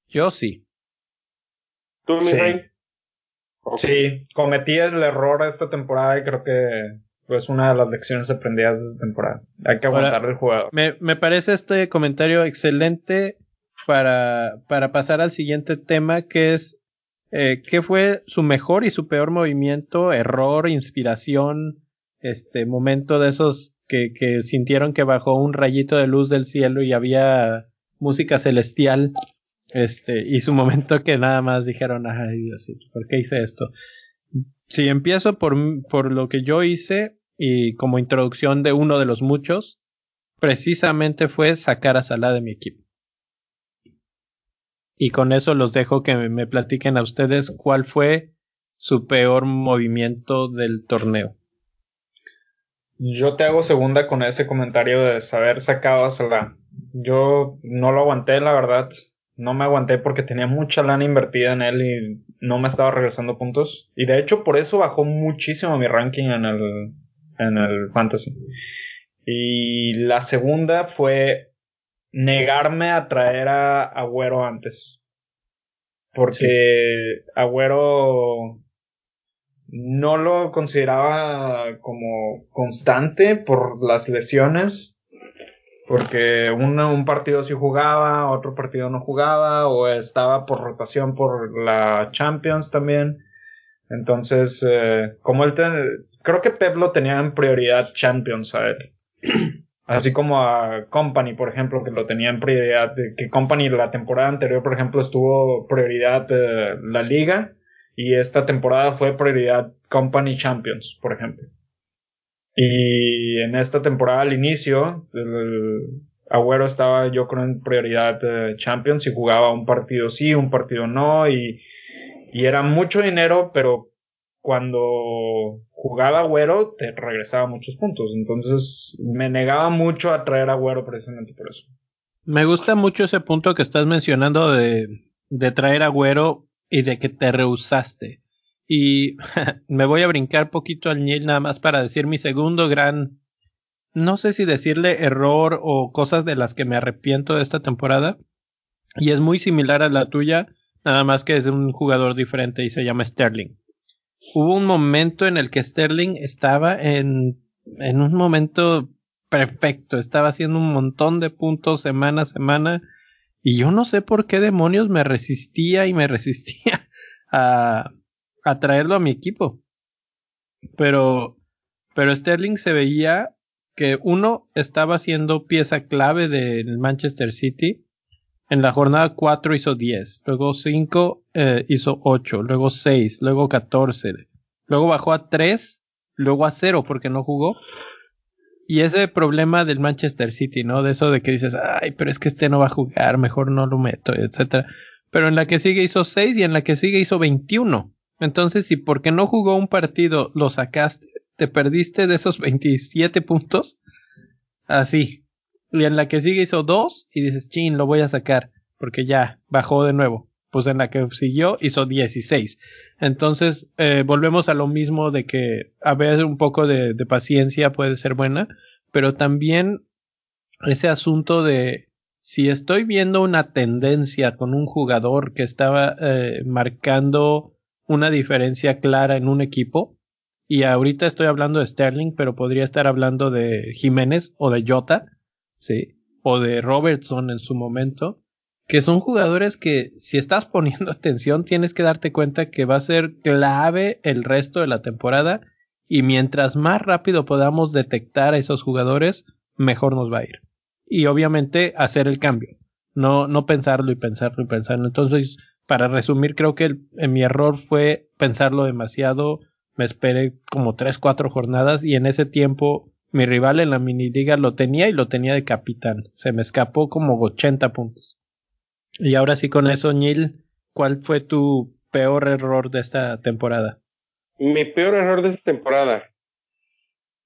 [SPEAKER 1] Yo sí.
[SPEAKER 2] ¿Tú, mi rey?
[SPEAKER 3] Sí, cometí el error esta temporada y creo que es una de las lecciones aprendidas de esta temporada. Hay que aguantar el jugador.
[SPEAKER 1] Me, me parece este comentario excelente para, para pasar al siguiente tema que es eh, ¿qué fue su mejor y su peor movimiento, error, inspiración, este momento de esos que, sintieron que bajó un rayito de luz del cielo y había música celestial. Este, y su momento que nada más dijeron, ay Dios, ¿por qué hice esto? Si empiezo por, por lo que yo hice y como introducción de uno de los muchos, precisamente fue sacar a Salah de mi equipo. Y con eso los dejo que me platiquen a ustedes cuál fue su peor movimiento del torneo.
[SPEAKER 3] Yo te hago segunda con ese comentario de saber sacado a Salah. Yo no lo aguanté, la verdad. No me aguanté porque tenía mucha lana invertida en él y no me estaba regresando puntos. Y de hecho por eso bajó muchísimo mi ranking en el, en el fantasy. Y la segunda fue negarme a traer a Agüero antes. Porque Agüero no lo consideraba como constante por las lesiones. Porque un partido sí jugaba, otro partido no jugaba, o estaba por rotación por la Champions también. Entonces, eh, como él creo que Pep lo tenía en prioridad Champions a él. [CLEARS THROAT] Así como a Company, por ejemplo, que lo tenía en prioridad, que Company la temporada anterior, por ejemplo, estuvo prioridad la liga y esta temporada fue prioridad Company Champions, por ejemplo. Y en esta temporada al inicio, Agüero estaba yo creo en prioridad Champions y jugaba un partido sí, un partido no y, y era mucho dinero, pero cuando jugaba Agüero te regresaba muchos puntos. Entonces me negaba mucho a traer Agüero precisamente por eso.
[SPEAKER 1] Me gusta mucho ese punto que estás mencionando de, de traer Agüero y de que te rehusaste. Y [LAUGHS] me voy a brincar poquito al Niel nada más para decir mi segundo gran, no sé si decirle error o cosas de las que me arrepiento de esta temporada. Y es muy similar a la tuya, nada más que es un jugador diferente y se llama Sterling. Hubo un momento en el que Sterling estaba en, en un momento perfecto, estaba haciendo un montón de puntos semana a semana y yo no sé por qué demonios me resistía y me [LAUGHS] resistía a, a traerlo a mi equipo. Pero, pero Sterling se veía que uno estaba siendo pieza clave del Manchester City. En la jornada 4 hizo 10, luego 5 eh, hizo 8, luego 6, luego 14, luego bajó a 3, luego a 0 porque no jugó y ese problema del Manchester City, ¿no? De eso de que dices, ay, pero es que este no va a jugar, mejor no lo meto, etcétera. Pero en la que sigue hizo 6 y en la que sigue hizo 21. Entonces, si porque no jugó un partido lo sacaste, te perdiste de esos 27 puntos, así. Y en la que sigue hizo 2 y dices, chin, lo voy a sacar, porque ya bajó de nuevo. Pues en la que siguió hizo 16. Entonces, eh, volvemos a lo mismo de que a veces un poco de, paciencia puede ser buena, pero también ese asunto de si estoy viendo una tendencia con un jugador que estaba eh, marcando una diferencia clara en un equipo, y ahorita estoy hablando de Sterling, pero podría estar hablando de Jiménez o de Jota, sí, o de Robertson en su momento, que son jugadores que si estás poniendo [LAUGHS] atención tienes que darte cuenta que va a ser clave el resto de la temporada y mientras más rápido podamos detectar a esos jugadores, mejor nos va a ir. Y obviamente hacer el cambio, no, no pensarlo y pensarlo y pensarlo. Entonces, para resumir, creo que mi error fue pensarlo demasiado. Me esperé como tres, cuatro jornadas y en ese tiempo mi rival en la mini liga lo tenía y lo tenía de capitán. Se me escapó como 80 puntos. Y ahora sí con eso, Neil, ¿cuál fue tu peor error de esta temporada?
[SPEAKER 2] Mi peor error de esta temporada.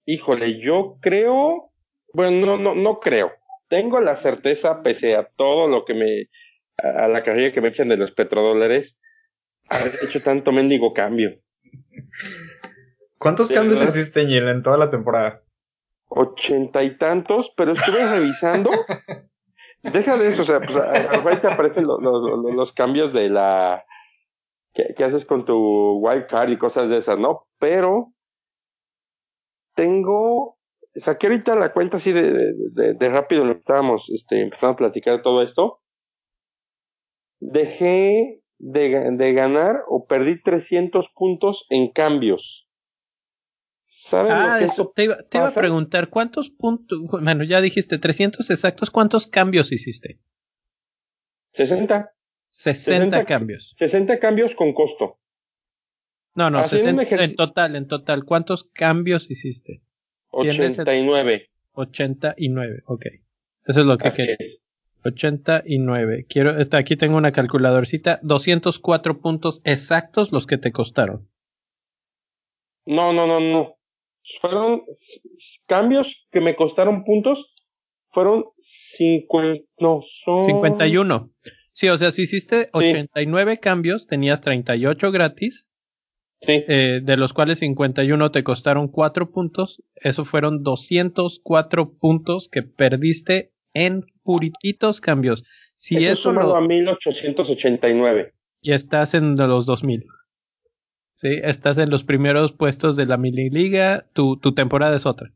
[SPEAKER 2] Híjole, yo creo, bueno, no, no, no creo. Tengo la certeza, pese a todo lo que me, a la carrera que me echan de los petrodólares, haber hecho tanto mendigo cambio.
[SPEAKER 3] ¿Cuántos cambios hiciste, Neil, en toda la temporada?
[SPEAKER 2] Ochenta y tantos, pero estuve revisando [LAUGHS] Deja de eso, o sea, pues te aparecen los, cambios de la. Que, haces con tu wildcard y cosas de esas, ¿no? Pero. Tengo. Saqué ahorita la cuenta así de, de, de, rápido lo que estábamos este, empezando a platicar todo esto. Dejé de, de ganar o perdí 300 puntos en cambios
[SPEAKER 1] ah, eso te, iba, a preguntar, ¿cuántos puntos? Bueno, ya dijiste 300 exactos, ¿cuántos cambios hiciste?
[SPEAKER 2] 60.
[SPEAKER 1] 60, cambios.
[SPEAKER 2] 60 cambios con costo.
[SPEAKER 1] No, no, 60, en total, en total, ¿cuántos cambios hiciste?
[SPEAKER 2] 89.
[SPEAKER 1] 89, ok. Eso es lo que quería. 89. Quiero, aquí tengo una calculadorcita. 204 puntos exactos los que te costaron.
[SPEAKER 2] No, no, no, no. Fueron cambios que me costaron puntos. Fueron 50, no, son...
[SPEAKER 1] 51. Sí, o sea, si hiciste 89 cambios, tenías 38 gratis.
[SPEAKER 2] Sí.
[SPEAKER 1] Eh, de los cuales 51 te costaron 4 puntos. Eso fueron 204 puntos que perdiste en purititos cambios. Si
[SPEAKER 2] eso, eso lo... a 1889.
[SPEAKER 1] Y estás en los 2000. Sí, estás en los primeros puestos de la mini liga, tu, tu temporada es otra.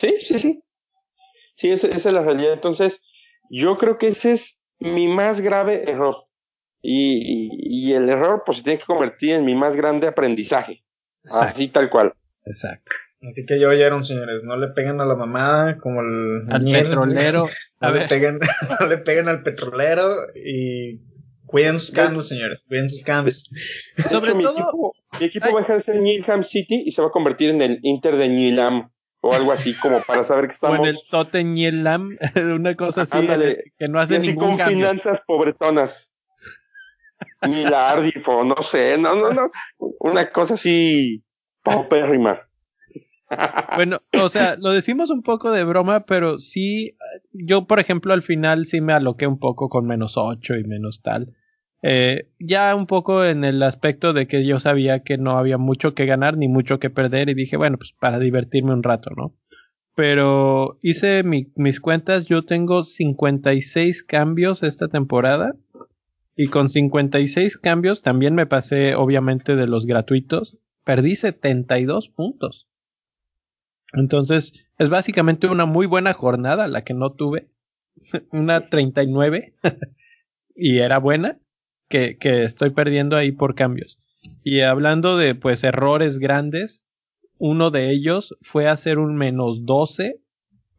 [SPEAKER 2] Sí, sí, sí. Sí, esa, esa es la realidad. Entonces, yo creo que ese es mi más grave error. Y, y, el error, pues, se tiene que convertir en mi más grande aprendizaje. Así tal cual.
[SPEAKER 1] Exacto.
[SPEAKER 3] Así que ya oyeron, señores, no le peguen a la mamada como el
[SPEAKER 1] al petrolero. [LAUGHS]
[SPEAKER 3] no, le peguen, [LAUGHS] no le peguen al petrolero y cuiden sus cambios, señores, cuiden sus cambios. [LAUGHS]
[SPEAKER 2] Sobre todo, mi equipo, mi equipo va a dejar de ser Newham City y se va a convertir en el Inter de Newham o algo así como para saber que estamos. [LAUGHS]
[SPEAKER 1] O en el Tottenham, [LAUGHS] una cosa así que no hace y así ningún
[SPEAKER 2] con finanzas pobretonas. Ni la Ardifo, no sé, no, no, no, una cosa así paupérrima.
[SPEAKER 1] Bueno, o sea, lo decimos un poco de broma, pero sí, yo por ejemplo al final sí me aloqué un poco con menos 8 y menos tal. Eh, ya un poco en el aspecto de que yo sabía que no había mucho que ganar ni mucho que perder y dije, bueno, pues para divertirme un rato, ¿no? Pero hice mis cuentas, yo tengo 56 cambios esta temporada y con 56 cambios también me pasé obviamente de los gratuitos, perdí 72 puntos. Entonces, es básicamente una muy buena jornada la que no tuve. [LAUGHS] una 39. [LAUGHS] y era buena. Que, estoy perdiendo ahí por cambios. Y hablando de pues errores grandes, uno de ellos fue hacer un menos 12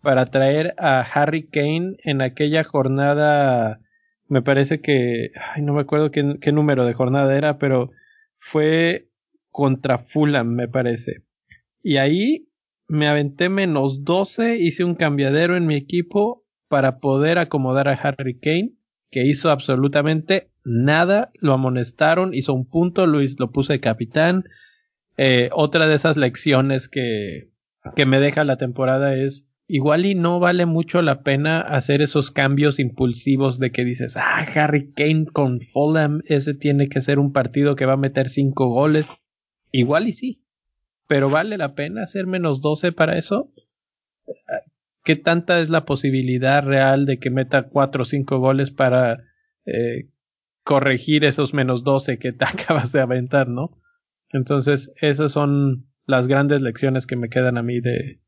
[SPEAKER 1] para traer a Harry Kane en aquella jornada. Me parece que. Ay, no me acuerdo qué, qué número de jornada era, pero fue contra Fulham, me parece. Y ahí me aventé menos 12, hice un cambiadero en mi equipo para poder acomodar a Harry Kane, que hizo absolutamente nada, lo amonestaron, hizo un punto, Luis lo puse capitán. Eh, otra de esas lecciones que, que me deja la temporada es igual y no vale mucho la pena hacer esos cambios impulsivos de que dices, ah, Harry Kane con Fulham, ese tiene que ser un partido que va a meter cinco goles. Igual y sí, pero ¿vale la pena hacer menos 12 para eso? ¿Qué tanta es la posibilidad real de que meta 4 o 5 goles para eh, corregir esos menos 12 que te [LAUGHS] acabas de aventar, no? Entonces, esas son las grandes lecciones que me quedan a mí de,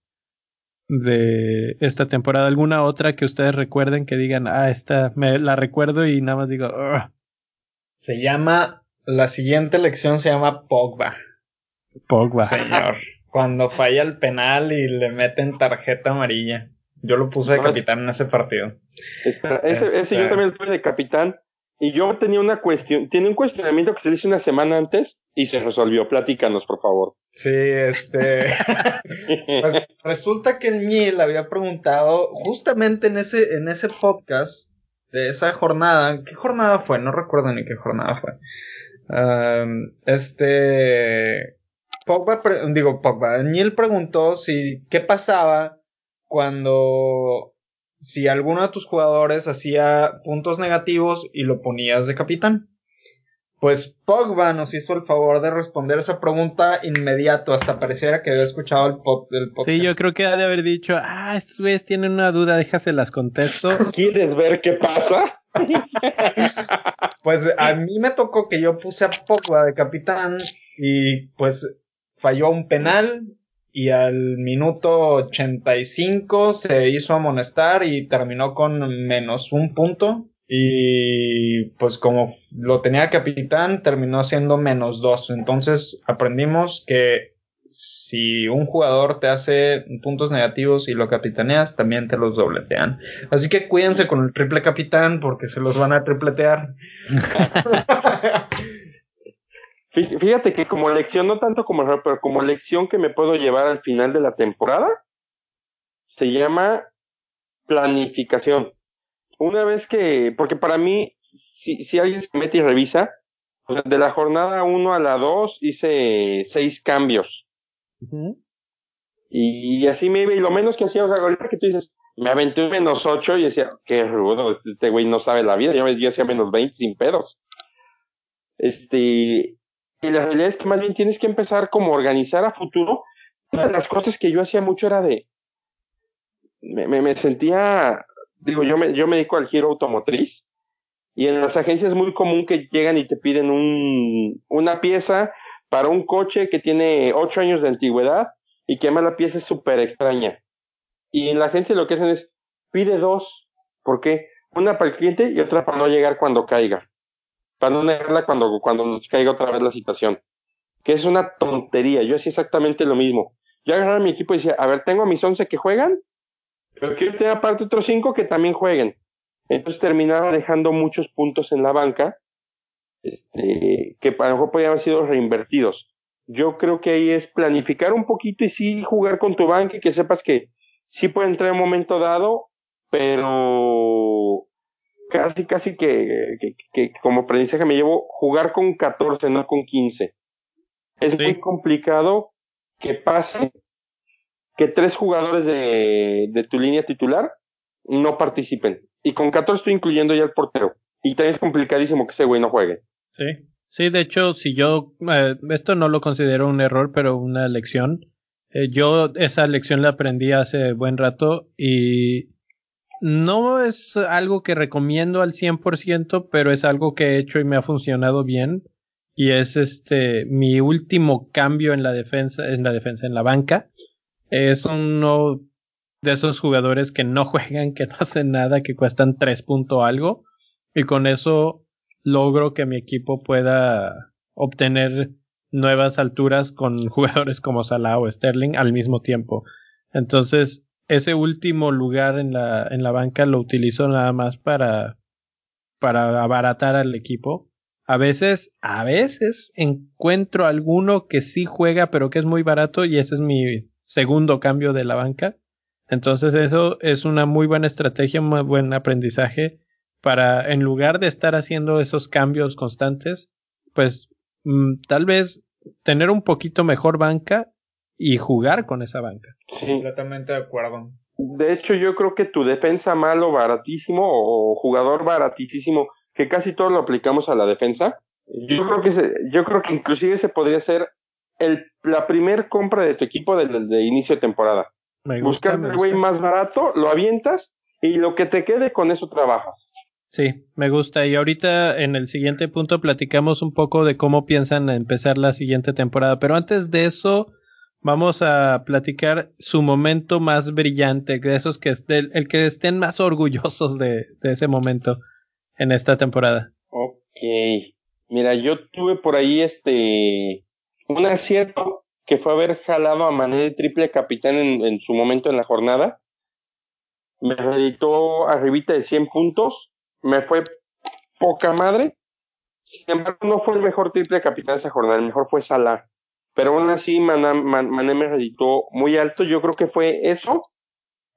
[SPEAKER 1] de esta temporada. ¿Alguna otra que ustedes recuerden que digan, ah, esta me la recuerdo y nada más digo,
[SPEAKER 3] se llama, la siguiente lección se llama Pogba.
[SPEAKER 1] Pogba.
[SPEAKER 3] Señor. Cuando falla el penal y le meten tarjeta amarilla. Yo lo puse de capitán en ese partido.
[SPEAKER 2] Espera, ese, ese, yo este también lo puse de capitán. Y yo tenía una cuestión, tiene un cuestionamiento que se hizo una semana antes y se resolvió. Platícanos, por favor.
[SPEAKER 3] Sí, este. [LAUGHS] pues resulta que el Miel había preguntado justamente en ese, en ese podcast de esa jornada. ¿Qué jornada fue? No recuerdo ni qué jornada fue. este Pogba, digo Pogba, Neil preguntó si qué pasaba cuando si alguno de tus jugadores hacía puntos negativos y lo ponías de capitán. Pues Pogba nos hizo el favor de responder esa pregunta inmediato, hasta pareciera que había escuchado el, podcast.
[SPEAKER 1] Sí, yo creo que ha de haber dicho, ah, estos güeyes tienen una duda, déjaselas contesto. [LAUGHS]
[SPEAKER 2] ¿Quieres ver qué pasa?
[SPEAKER 3] pues a mí me tocó que yo puse a Pogba de capitán y pues falló un penal y al minuto 85 se hizo amonestar y terminó con menos un punto. Y pues como lo tenía capitán, terminó siendo menos dos. Entonces aprendimos que si un jugador te hace puntos negativos y lo capitaneas, también te los dobletean. Así que cuídense con el triple capitán porque se los van a tripletear. [LAUGHS]
[SPEAKER 2] Fíjate que como lección, no tanto como error, pero como lección que me puedo llevar al final de la temporada, se llama planificación. una vez que, porque para mí, si, si alguien se mete y revisa, de la jornada 1 a la 2 hice seis cambios. y, así me iba, y lo menos que hacía, o sea, ahorita que tú dices, me aventé un menos 8 y decía, qué rudo, este, este güey no sabe la vida, yo, yo hacía menos 20 sin pedos. Este, y la realidad es que más bien tienes que empezar como organizar a futuro. Una de las cosas que yo hacía mucho era de, me, me, me sentía, digo, yo me, yo me dedico al giro automotriz y en las agencias es muy común que llegan y te piden un, una pieza para un coche que tiene ocho años de antigüedad y que además la pieza es súper extraña. Y en la agencia lo que hacen es, pide dos. ¿Por qué? Una para el cliente y otra para no llegar cuando caiga. Para no negarla cuando, cuando nos caiga otra vez la situación. Que es una tontería. Yo hacía exactamente lo mismo. Yo agarraba a mi equipo y decía, a ver, tengo a mis once que juegan, pero quiero tener aparte otros cinco que también jueguen. Entonces terminaba dejando muchos puntos en la banca, este, que a lo mejor podían haber sido reinvertidos. Yo creo que ahí es planificar un poquito y sí jugar con tu banca y que sepas que sí puede entrar en un momento dado, pero casi, casi que, que, que como aprendizaje me llevo jugar con 14, no con 15. Es muy complicado que pase que tres jugadores de, de tu línea titular no participen. Y con 14 estoy incluyendo ya el portero. Y también es complicadísimo que ese güey no juegue.
[SPEAKER 1] Sí. Sí, de hecho, si yo, eh, esto no lo considero un error, pero una lección. Eh, yo esa lección la aprendí hace buen rato y no es algo que recomiendo al 100%, pero es algo que he hecho y me ha funcionado bien. Y es este, mi último cambio en la defensa, en la defensa, en la banca. Es uno de esos jugadores que no [LAUGHS] juegan, que no hacen nada, que cuestan tres punto algo. Y con eso logro que mi equipo pueda obtener nuevas alturas con [LAUGHS] jugadores como Salah o Sterling al mismo tiempo. Entonces, ese último lugar en la, en la banca lo utilizo nada más para, para abaratar al equipo. A veces, a veces encuentro alguno que sí juega, pero que es muy barato y ese es mi segundo cambio de la banca. Entonces eso es una muy buena estrategia, un muy buen aprendizaje para, en lugar de estar haciendo esos cambios constantes, pues mm, tal vez tener un poquito mejor banca y jugar con esa banca.
[SPEAKER 3] Sí. Completamente de acuerdo.
[SPEAKER 2] De hecho, yo creo que tu defensa malo, baratísimo, o jugador baratísimo, que casi todo lo aplicamos a la defensa, yo creo que se, yo creo que inclusive se podría ser el, la primer compra de tu equipo de, de inicio de temporada. Buscar el güey más barato, lo avientas y lo que te quede con eso trabajas.
[SPEAKER 1] Sí, me gusta. Y ahorita en el siguiente punto platicamos un poco de cómo piensan empezar la siguiente temporada. Pero antes de eso, vamos a platicar su momento más brillante, de esos que el, el que estén más orgullosos de, de ese momento en esta temporada.
[SPEAKER 2] Ok. Mira, yo tuve por ahí este un acierto que fue haber jalado a Mané de triple capitán en, su momento en la jornada. Me reeditó arribita de 100 puntos. Me fue poca madre. Sin embargo, no fue el mejor triple capitán esa jornada. El mejor fue Salah. Pero aún así, Mané, me reeditó muy alto. Yo creo que fue eso.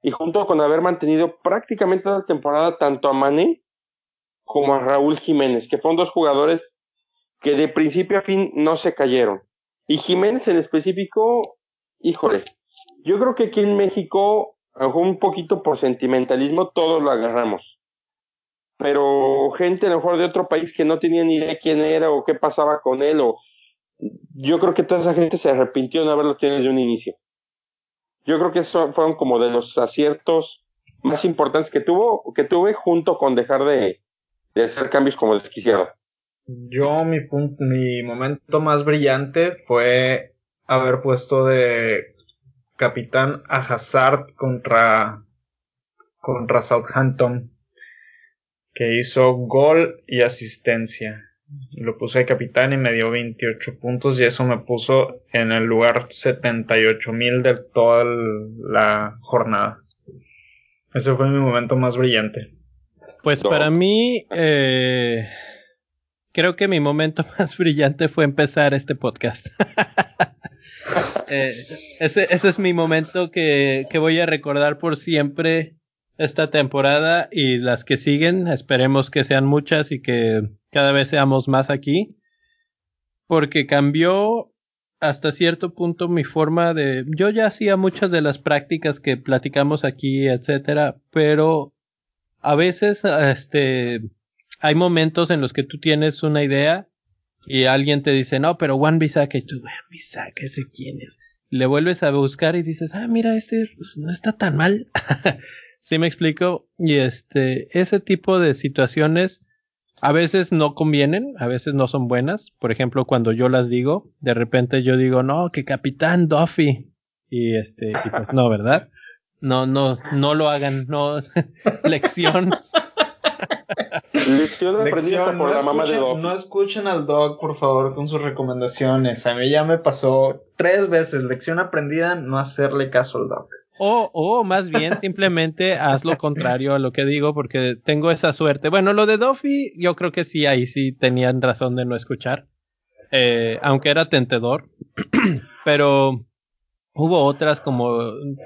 [SPEAKER 2] Y junto con haber mantenido prácticamente la temporada tanto a Mané como a Raúl Jiménez, que fueron dos jugadores que de principio a fin no se cayeron. Y Jiménez en específico, híjole, yo creo que aquí en México, un poquito por sentimentalismo, todos lo agarramos. Pero gente a lo mejor de otro país que no tenía ni idea quién era o qué pasaba con él, o yo creo que toda esa gente se arrepintió de haberlo tenido desde un inicio. Yo creo que eso fueron como de los aciertos más importantes que tuvo, que tuve junto con dejar de, de hacer cambios como desquiciado.
[SPEAKER 3] Yo, mi, punto, mi momento más brillante fue haber puesto de capitán a Hazard contra, contra Southampton, que hizo gol y asistencia. Lo puse de capitán y me dio 28 puntos y eso me puso en el lugar 78 mil de toda la jornada. Ese fue mi momento más brillante.
[SPEAKER 1] Pues para mí, eh, creo que mi momento [LAUGHS] más brillante fue empezar este podcast. [LAUGHS] eh, ese, ese, es mi momento que, que, voy a recordar por siempre esta temporada y las que siguen. Esperemos que sean muchas y que cada vez seamos más aquí. Porque cambió hasta cierto punto mi forma de. Yo ya hacía muchas de las prácticas que platicamos aquí, etcétera, pero a veces, este, hay momentos en los que tú tienes una idea y alguien te dice, no, pero One Bisaka, y tú, One Bisaka, ese quién es. Le vuelves a buscar y dices, ah, mira, este pues, no está tan mal. [LAUGHS] ¿Sí me explico? Y este, ese tipo de situaciones a veces no convienen, a veces no son buenas. Por ejemplo, cuando yo las digo, de repente yo digo, no, que Capitán Duffy. Y este, y pues no, ¿verdad? No, no, no lo hagan, no. [LAUGHS] Lección.
[SPEAKER 2] Lección aprendida por
[SPEAKER 3] no
[SPEAKER 2] la mamá de Doc.
[SPEAKER 3] no escuchen al dog, por favor, con sus recomendaciones. A mí ya me pasó tres veces. Lección aprendida, no hacerle caso al dog.
[SPEAKER 1] O, o más bien simplemente haz lo contrario a lo que digo porque tengo esa suerte. Bueno, lo de Duffy, yo creo que sí, ahí sí tenían razón de no escuchar. Eh, aunque era tentador. [CLEARS THROAT] pero hubo otras como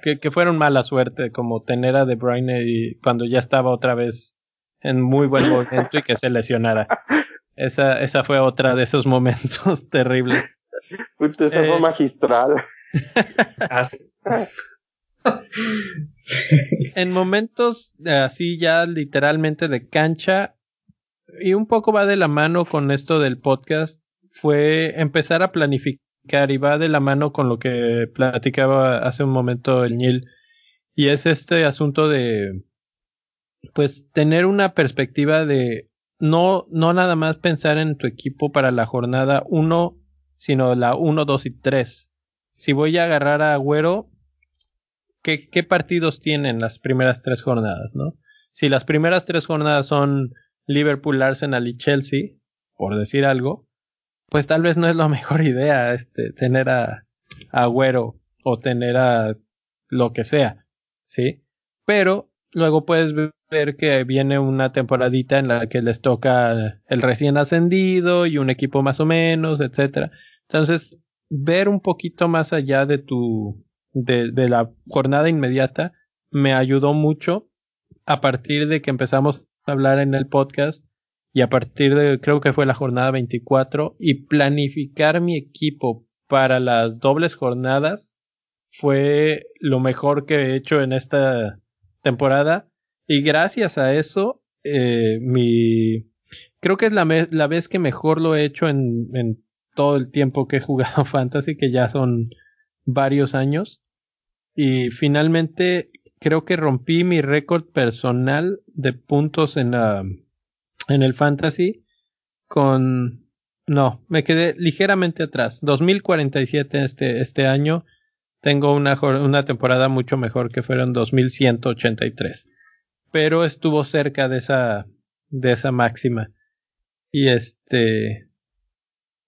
[SPEAKER 1] que, que fueron mala suerte, como tener a De Bruyne y cuando ya estaba otra vez en muy buen momento y que se lesionara. Esa, esa fue otra de esos momentos [LAUGHS] terribles.
[SPEAKER 2] Puta, esa
[SPEAKER 1] Eh.
[SPEAKER 2] fue magistral. [LAUGHS]
[SPEAKER 1] en momentos así ya literalmente de cancha y un poco va de la mano con esto del podcast fue empezar a planificar y va de la mano con lo que platicaba hace un momento el Nil y es este asunto de pues tener una perspectiva de no no nada más pensar en tu equipo para la jornada 1 sino la 1, 2 y 3 si voy a agarrar a Agüero ¿qué, partidos tienen las primeras tres jornadas, ¿no? Si las primeras tres jornadas son Liverpool, Arsenal y Chelsea, por decir algo, pues tal vez no es la [LAUGHS] mejor idea este, tener a, a Agüero o tener a lo que sea, ¿sí? Pero luego puedes ver que viene una temporadita en la que les toca el recién ascendido y un equipo más o menos, etcétera. Entonces, ver un poquito más allá de tu, de, de la jornada inmediata me ayudó mucho a partir de que empezamos a hablar en el podcast y a partir de creo que fue la jornada 24 y planificar mi equipo para las dobles jornadas fue lo mejor que he hecho en esta temporada. Y gracias a eso eh, mi creo que es la, la vez que mejor lo he hecho en, en todo el tiempo que he jugado [LAUGHS] fantasy que ya son varios años y finalmente creo que rompí mi récord personal de puntos en la en el fantasy con no, me quedé ligeramente atrás. 2047 este este año tengo una una temporada mucho mejor que fueron 2183. Pero estuvo cerca de esa de esa máxima. Y este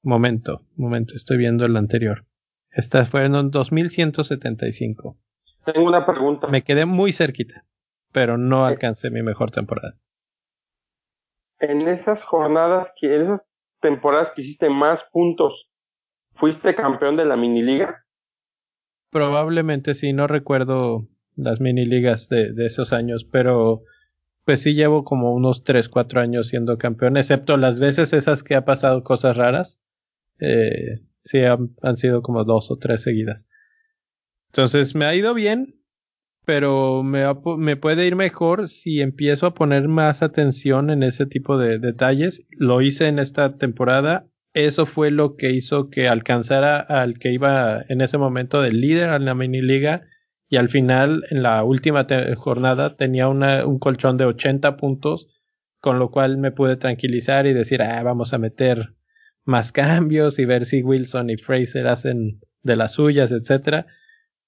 [SPEAKER 1] momento, momento, estoy viendo el anterior. Estas fueron 2175.
[SPEAKER 2] Tengo una pregunta.
[SPEAKER 1] Me quedé muy cerquita, pero no alcancé mi mejor temporada.
[SPEAKER 2] En esas jornadas, que, en esas temporadas que hiciste más puntos, ¿fuiste campeón de la mini liga?
[SPEAKER 1] Probablemente sí, no recuerdo las mini ligas de, de esos años, pero pues sí llevo como unos 3, 4 años siendo campeón, excepto las veces esas que ha pasado cosas raras. Eh, sí, han, han sido como dos o tres seguidas. Entonces me ha ido bien, pero me, me puede ir mejor si empiezo a poner más atención en ese tipo de detalles. Lo hice en esta temporada. Eso fue lo que hizo que alcanzara al que iba en ese momento del líder en la mini liga. Y al final, en la última jornada, tenía una, un colchón de 80 puntos, con lo cual me pude tranquilizar y decir, ah, vamos a meter más [LAUGHS] cambios y ver si Wilson y Fraser hacen de las suyas, etcétera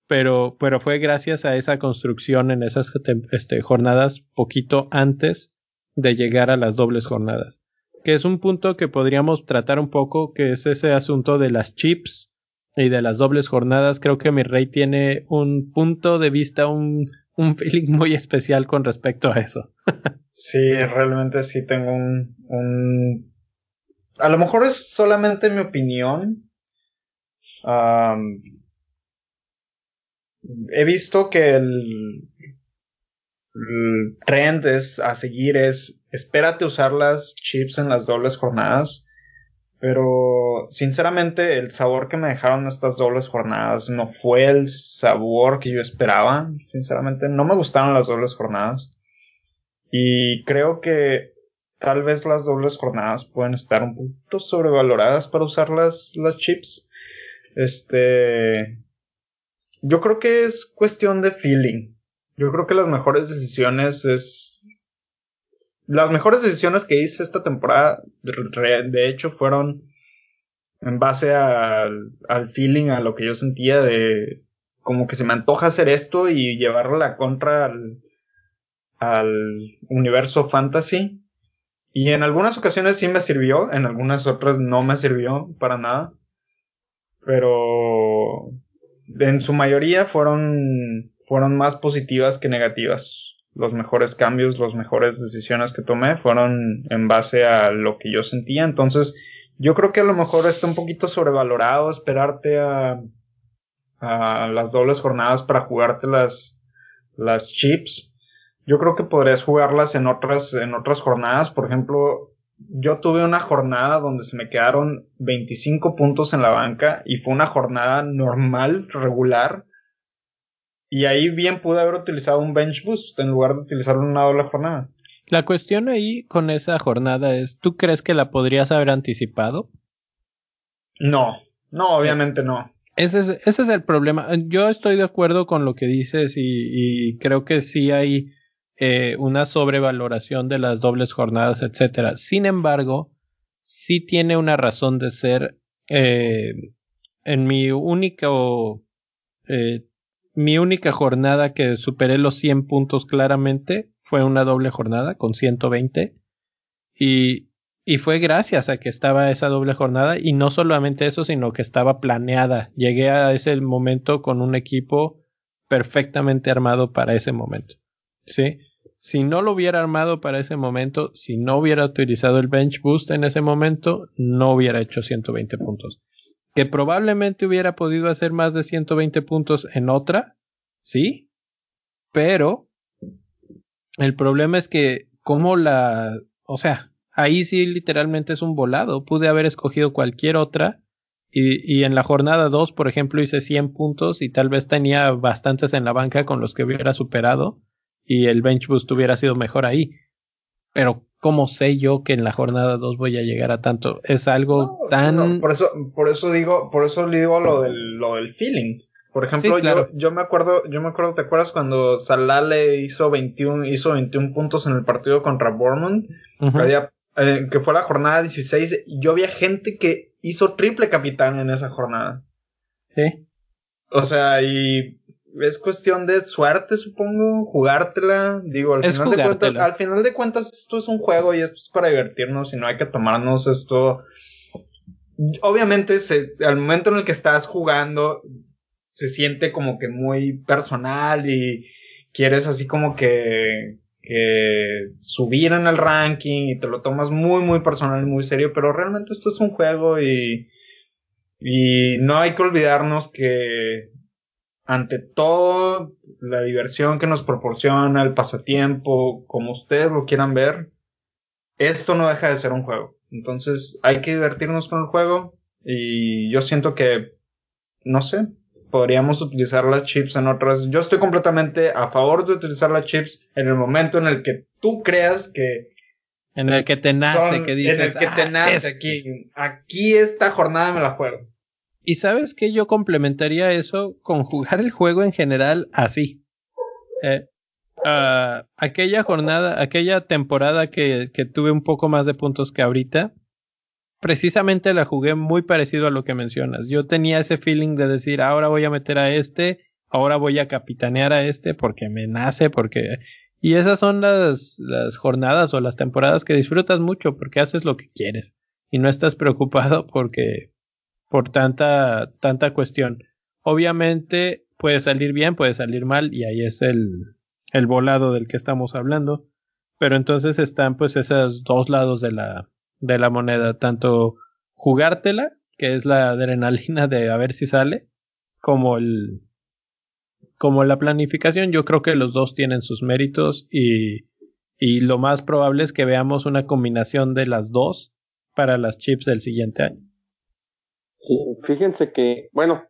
[SPEAKER 1] pero, pero fue gracias a esa construcción en esas este, jornadas poquito antes de llegar a las dobles jornadas. Que es un punto que podríamos tratar un poco, que es ese asunto de las chips y de las dobles jornadas. Creo que mi rey tiene un punto de vista, un, un feeling muy especial con respecto a eso. [LAUGHS]
[SPEAKER 3] Sí, realmente sí tengo un, un... A lo mejor es solamente mi opinión. He visto que el... trend es a seguir es espérate usar las chips en las dobles jornadas. Pero sinceramente el sabor que me dejaron estas dobles jornadas no fue el sabor que yo esperaba. Sinceramente no me gustaron las dobles jornadas. Y creo que tal vez las dobles jornadas pueden estar un poquito sobrevaloradas para usar las, las chips. Este... Yo creo que es cuestión de feeling. Yo creo que las mejores decisiones es... Las mejores decisiones que hice esta temporada, de hecho, fueron en base al, al feeling, a lo que yo sentía de como que se me antoja hacer esto y llevarlo la contra al, al universo fantasy. Y en algunas ocasiones sí me sirvió, en algunas otras no me sirvió para nada. Pero en su mayoría fueron fueron más positivas que negativas. Los mejores cambios, las mejores decisiones que tomé fueron en base a lo que yo sentía. Entonces, yo creo que a lo mejor está un poquito sobrevalorado esperarte a, a las dobles jornadas para jugarte las, las chips. Yo creo que podrías jugarlas en otras, en otras jornadas. Por ejemplo, yo tuve una jornada donde se me quedaron 25 puntos en la banca y fue una jornada normal, regular y ahí bien pude haber utilizado un bench boost en lugar de utilizarlo en una doble jornada.
[SPEAKER 1] La cuestión ahí con esa jornada es, ¿tú crees que la podrías haber anticipado?
[SPEAKER 3] No, no, obviamente no.
[SPEAKER 1] Ese es, ese es el problema. Yo estoy de acuerdo con lo que dices y, y creo que sí hay eh, una sobrevaloración de las dobles jornadas, etcétera. Sin embargo, sí tiene una razón de ser. Eh, en mi único eh, mi única jornada que superé los 100 puntos claramente fue una doble jornada con 120 y, y fue gracias a que estaba esa doble jornada y no solamente eso sino que estaba planeada llegué a ese momento con un equipo perfectamente armado para ese momento sí si no lo hubiera armado para ese momento si no hubiera utilizado el bench boost en ese momento no hubiera hecho 120 puntos. Que probablemente hubiera podido hacer más de 120 puntos en otra, sí, pero el problema es que como la, o sea, ahí sí literalmente es un volado, pude haber escogido cualquier otra y, y en la jornada 2, por ejemplo, hice 100 puntos y tal vez tenía bastantes en la banca con los que hubiera superado y el bench boost hubiera sido mejor ahí. Pero ¿cómo sé yo que en la jornada 2 voy a llegar a tanto? Es algo tan...
[SPEAKER 3] por, eso, por eso digo, por eso le digo lo del, lo del feeling. Por ejemplo, yo, yo, me acuerdo, yo me acuerdo, ¿te acuerdas cuando Salah le hizo 21, hizo 21 puntos en el partido contra Bournemouth? Eh, que fue la jornada 16, y yo había gente que hizo triple capitán en esa jornada.
[SPEAKER 1] Sí.
[SPEAKER 3] O sea, y es cuestión de suerte, supongo, jugártela. Digo, al final, de cuentas, al final de cuentas, esto es un juego y esto es para divertirnos y no hay que tomarnos esto. Obviamente, se, al momento en el que estás jugando, se siente como que muy personal y quieres así como que, que subir en el ranking y te lo tomas muy, muy personal y muy serio, pero realmente esto es un juego y, y no hay que olvidarnos que ante todo, la diversión que nos proporciona, el pasatiempo, como ustedes lo quieran ver, esto no deja de ser un juego. Entonces hay que divertirnos con el juego y yo siento que, no sé, podríamos utilizar las chips en otras. Yo estoy completamente a favor de utilizar las chips en el momento en el que tú creas que...
[SPEAKER 1] En el que te nace, que dices...
[SPEAKER 3] En el que te ah, nace, aquí, aquí esta jornada me la juego.
[SPEAKER 1] Y sabes que yo complementaría eso con jugar el juego en general así. Eh, uh, aquella jornada, aquella temporada que, tuve un poco más de puntos que ahorita, precisamente la jugué muy parecido a lo que mencionas. Yo tenía ese feeling de decir, ahora voy a meter a este, ahora voy a capitanear a este porque me nace, porque... Y esas son las jornadas o las temporadas que disfrutas mucho porque haces lo que quieres y no estás preocupado porque por tanta, tanta cuestión. Obviamente puede salir bien, puede salir mal, y ahí es el, el volado del que estamos hablando. Pero entonces están pues esos dos lados de la, de la moneda, tanto jugártela, que es la adrenalina de a ver si sale, como el, como la planificación, yo creo que los dos tienen sus méritos y, y lo más probable es que veamos una combinación de las dos para las chips del siguiente año.
[SPEAKER 2] Sí, fíjense que, bueno,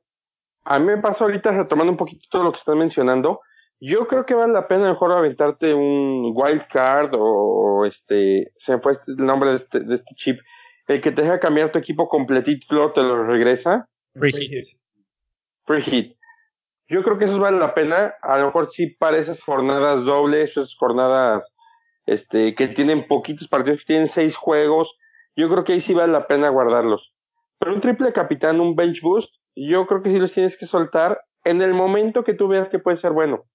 [SPEAKER 2] a mí me pasa ahorita retomando un poquito todo lo que están mencionando. Yo creo que vale la pena mejor aventarte un wild card o este, se fue este, el nombre de este, de este chip, el que te deja cambiar tu equipo completito, te lo regresa.
[SPEAKER 1] Free hit.
[SPEAKER 2] Free hit. Yo creo que eso vale la pena. A lo mejor sí para esas jornadas dobles, esas jornadas este, que tienen poquitos partidos, que tienen seis juegos. Yo creo que ahí sí vale la pena guardarlos. Pero un triple capitán, un bench boost, yo creo que sí los tienes que soltar en el momento que tú veas que puede ser bueno.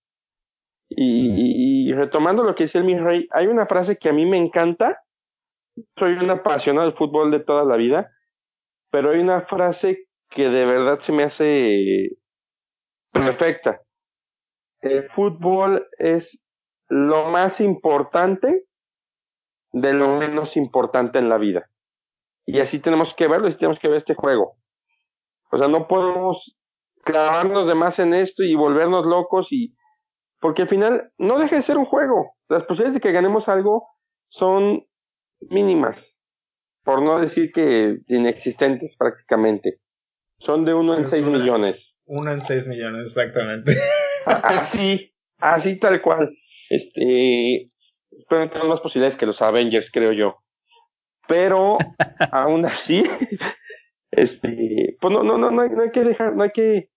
[SPEAKER 2] Y, y retomando lo que dice el mi rey, hay una frase que a mí me encanta. Soy un apasionado del fútbol de toda la vida, pero hay una frase que de verdad se me hace perfecta. El fútbol es lo más importante de lo menos importante en la vida. Y así tenemos que verlo, y tenemos que ver este juego. O sea, no podemos clavarnos de más en esto y volvernos locos y porque al final no deja de ser un juego. Las posibilidades de que ganemos algo son mínimas, por no decir que inexistentes prácticamente. Son de uno en seis millones.
[SPEAKER 3] Uno en seis millones, exactamente. [LAUGHS]
[SPEAKER 2] así, así tal cual. Este, pueden tener más posibilidades que los Avengers, creo yo. Pero, aún así, este, pues no, no, no, no hay, no hay que dejar, no hay que,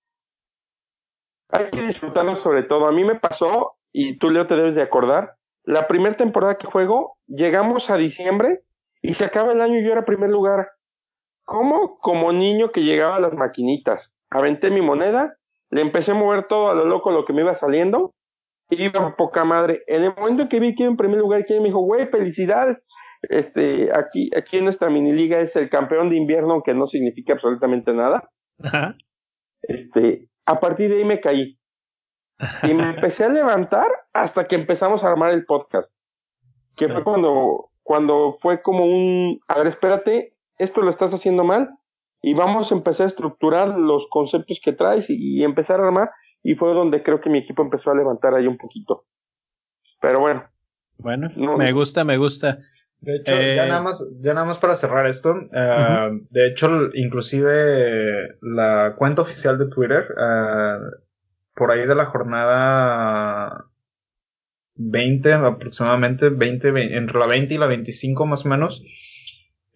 [SPEAKER 2] hay que disfrutarlo sobre todo. A mí me pasó, y tú Leo te debes de acordar, la primera temporada que juego, llegamos a diciembre y se acaba el año y yo era primer lugar. ¿Cómo? Como niño que llegaba a las maquinitas. Aventé mi moneda, le empecé a mover todo a lo loco lo que me iba saliendo, y iba poca madre. En el momento que vi que iba en primer lugar, que me dijo, güey, felicidades. Este, aquí, aquí en nuestra mini liga es el campeón de invierno, aunque no significa absolutamente nada.
[SPEAKER 1] Ajá.
[SPEAKER 2] Este, a partir de ahí me caí. Y me empecé a levantar hasta que empezamos a armar el podcast. Que fue cuando, cuando fue como un, a ver, espérate, esto lo estás haciendo mal y vamos a empezar a estructurar los conceptos que traes y, y empezar a armar y fue donde creo que mi equipo empezó a levantar ahí un poquito. Pero bueno.
[SPEAKER 1] Bueno, no, me gusta, me gusta.
[SPEAKER 3] De hecho, eh, ya nada más, ya nada más para cerrar esto, uh, uh -huh. de hecho, inclusive la cuenta oficial de Twitter, uh, por ahí de la jornada 20 aproximadamente, 20, 20, entre la 20 y la 25 más o menos,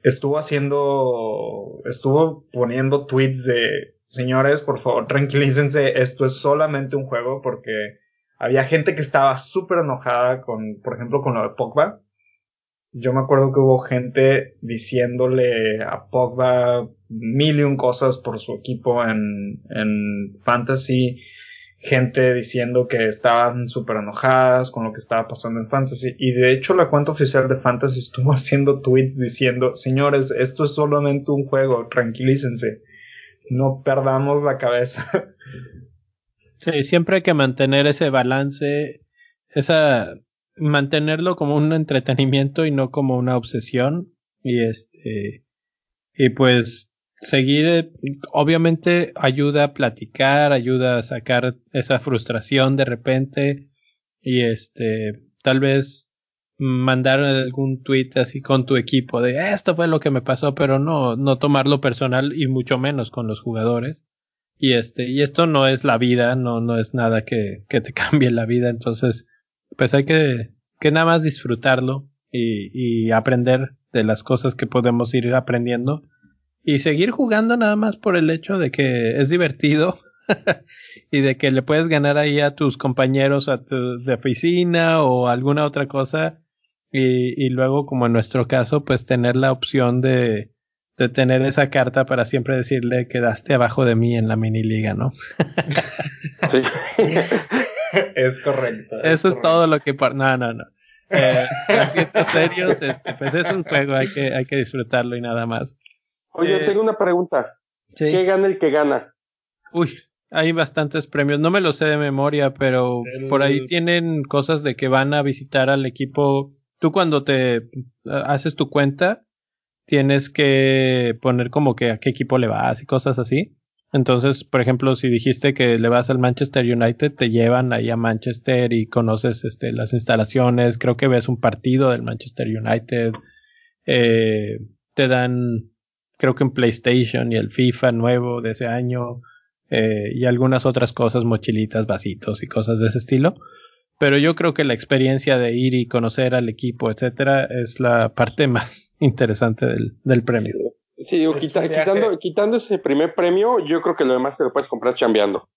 [SPEAKER 3] estuvo haciendo, estuvo poniendo tweets de, señores, por favor, tranquilícense, esto es solamente un juego porque había gente que estaba súper enojada con, por ejemplo, con lo de Pogba. Yo me acuerdo que hubo gente diciéndole a Pogba mil y un cosas por su equipo en, en Fantasy. Gente diciendo que estaban súper enojadas con lo que estaba pasando en Fantasy. Y de hecho la cuenta oficial de Fantasy estuvo [LAUGHS] haciendo tweets diciendo, señores, esto es solamente un juego, tranquilícense no perdamos la cabeza. [LAUGHS]
[SPEAKER 1] Sí, siempre hay que mantener ese balance, esa mantenerlo como un entretenimiento y no como una obsesión. Y este y pues seguir obviamente ayuda a platicar, ayuda a sacar esa frustración de repente. Y este tal vez mandar algún tweet así con tu equipo de esto fue lo que me pasó, pero no, no tomarlo personal y mucho menos con los jugadores. Y este, y esto no es la vida, no, no es nada que, que te [LAUGHS] cambie la vida, entonces, pues hay que, que nada más disfrutarlo y, y aprender de las cosas que podemos ir aprendiendo y seguir jugando nada más por el hecho de que es divertido [LAUGHS] y de que le puedes ganar ahí a tus compañeros a tu, de oficina o alguna otra cosa y, y, luego, como en nuestro caso, pues tener la opción de, de tener esa carta para siempre decirle quedaste abajo de mí en la mini liga, ¿no?
[SPEAKER 3] sí. [LAUGHS] es correcto.
[SPEAKER 1] Es Eso correcto. es todo lo que... No, no, no. Eh, serios, este, pues es un juego, hay que, hay que disfrutarlo y nada más.
[SPEAKER 2] Oye, eh, tengo una pregunta. ¿sí? ¿Qué gana el que gana?
[SPEAKER 1] Uy, hay bastantes premios. No me lo sé de memoria, pero el... por ahí tienen cosas de que van a visitar al equipo tú cuando te haces tu cuenta, tienes que poner como que a qué equipo le vas y cosas así. Entonces, por ejemplo, si dijiste que le vas al Manchester United, te llevan ahí a Manchester y conoces este, las instalaciones, creo que ves un partido del Manchester United, eh, te dan, creo que un PlayStation y el FIFA nuevo de ese año, eh, y algunas otras cosas, mochilitas, vasitos y cosas de ese estilo. Pero yo creo que la experiencia de ir y conocer al equipo, etcétera, es la parte [LAUGHS] más interesante del, del premio.
[SPEAKER 2] Sí, digo, quitando, quitando ese primer premio, yo creo que lo demás te lo puedes comprar chambeando.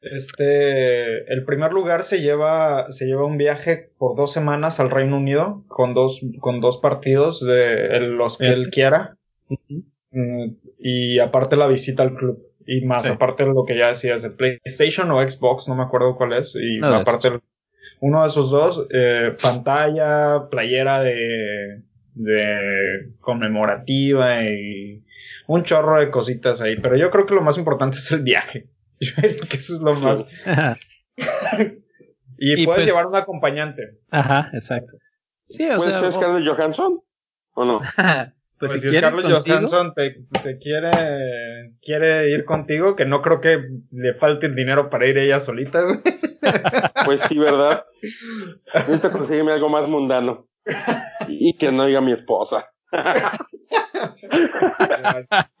[SPEAKER 3] Este, el primer lugar se lleva, se lleva un viaje por dos semanas al Reino Unido con dos, con dos partidos de los que él quiera. Mm, y aparte la visita al club. Y más, aparte de lo que ya decías, de PlayStation o Xbox, no me acuerdo cuál es. Y aparte, uno de esos dos, eh, pantalla, playera de, de conmemorativa y un chorro de cositas ahí. Pero yo creo que lo más importante es el viaje. [LAUGHS] que eso es lo más. [LAUGHS] [LAUGHS] y, puedes pues llevar un acompañante.
[SPEAKER 1] Ajá, exacto.
[SPEAKER 2] Sí, o ¿Puede ser Scarlett Johansson? ¿O no?
[SPEAKER 3] pues, pues, si, Scarlett Johansson te, te, quiere, quiere ir contigo, que no creo que le falte el dinero para ir ella solita,
[SPEAKER 2] Pues sí, ¿verdad? Necesito conseguirme algo más mundano. Y que no diga mi esposa.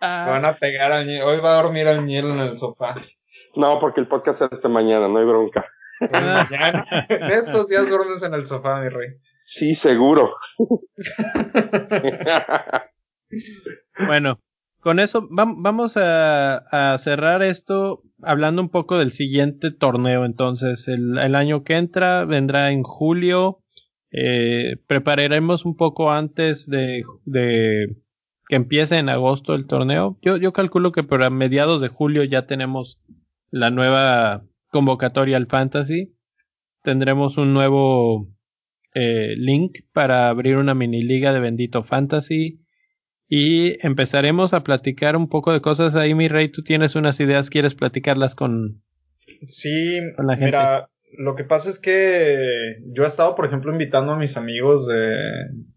[SPEAKER 3] van a pegar al Hoy va a dormir al miel en el sofá.
[SPEAKER 2] No, porque el podcast es esta mañana, no hay bronca.
[SPEAKER 3] mañana. En estos días duermes en el sofá, mi rey.
[SPEAKER 2] Sí, seguro.
[SPEAKER 1] bueno, con eso vamos a, cerrar esto hablando un poco del siguiente torneo. Entonces, el, año que entra vendrá en julio. Eh, prepararemos un poco antes de, de, que empiece en agosto el torneo. Yo, yo calculo que para mediados de julio ya tenemos la nueva convocatoria al Fantasy. Tendremos un nuevo eh, link para abrir una mini liga de Bendito Fantasy. Y empezaremos a platicar un poco de cosas ahí, mi rey. Tú tienes unas ideas, ¿quieres platicarlas con,
[SPEAKER 3] sí, la gente? Mira, lo que pasa es que yo he estado, por ejemplo, invitando a mis amigos de,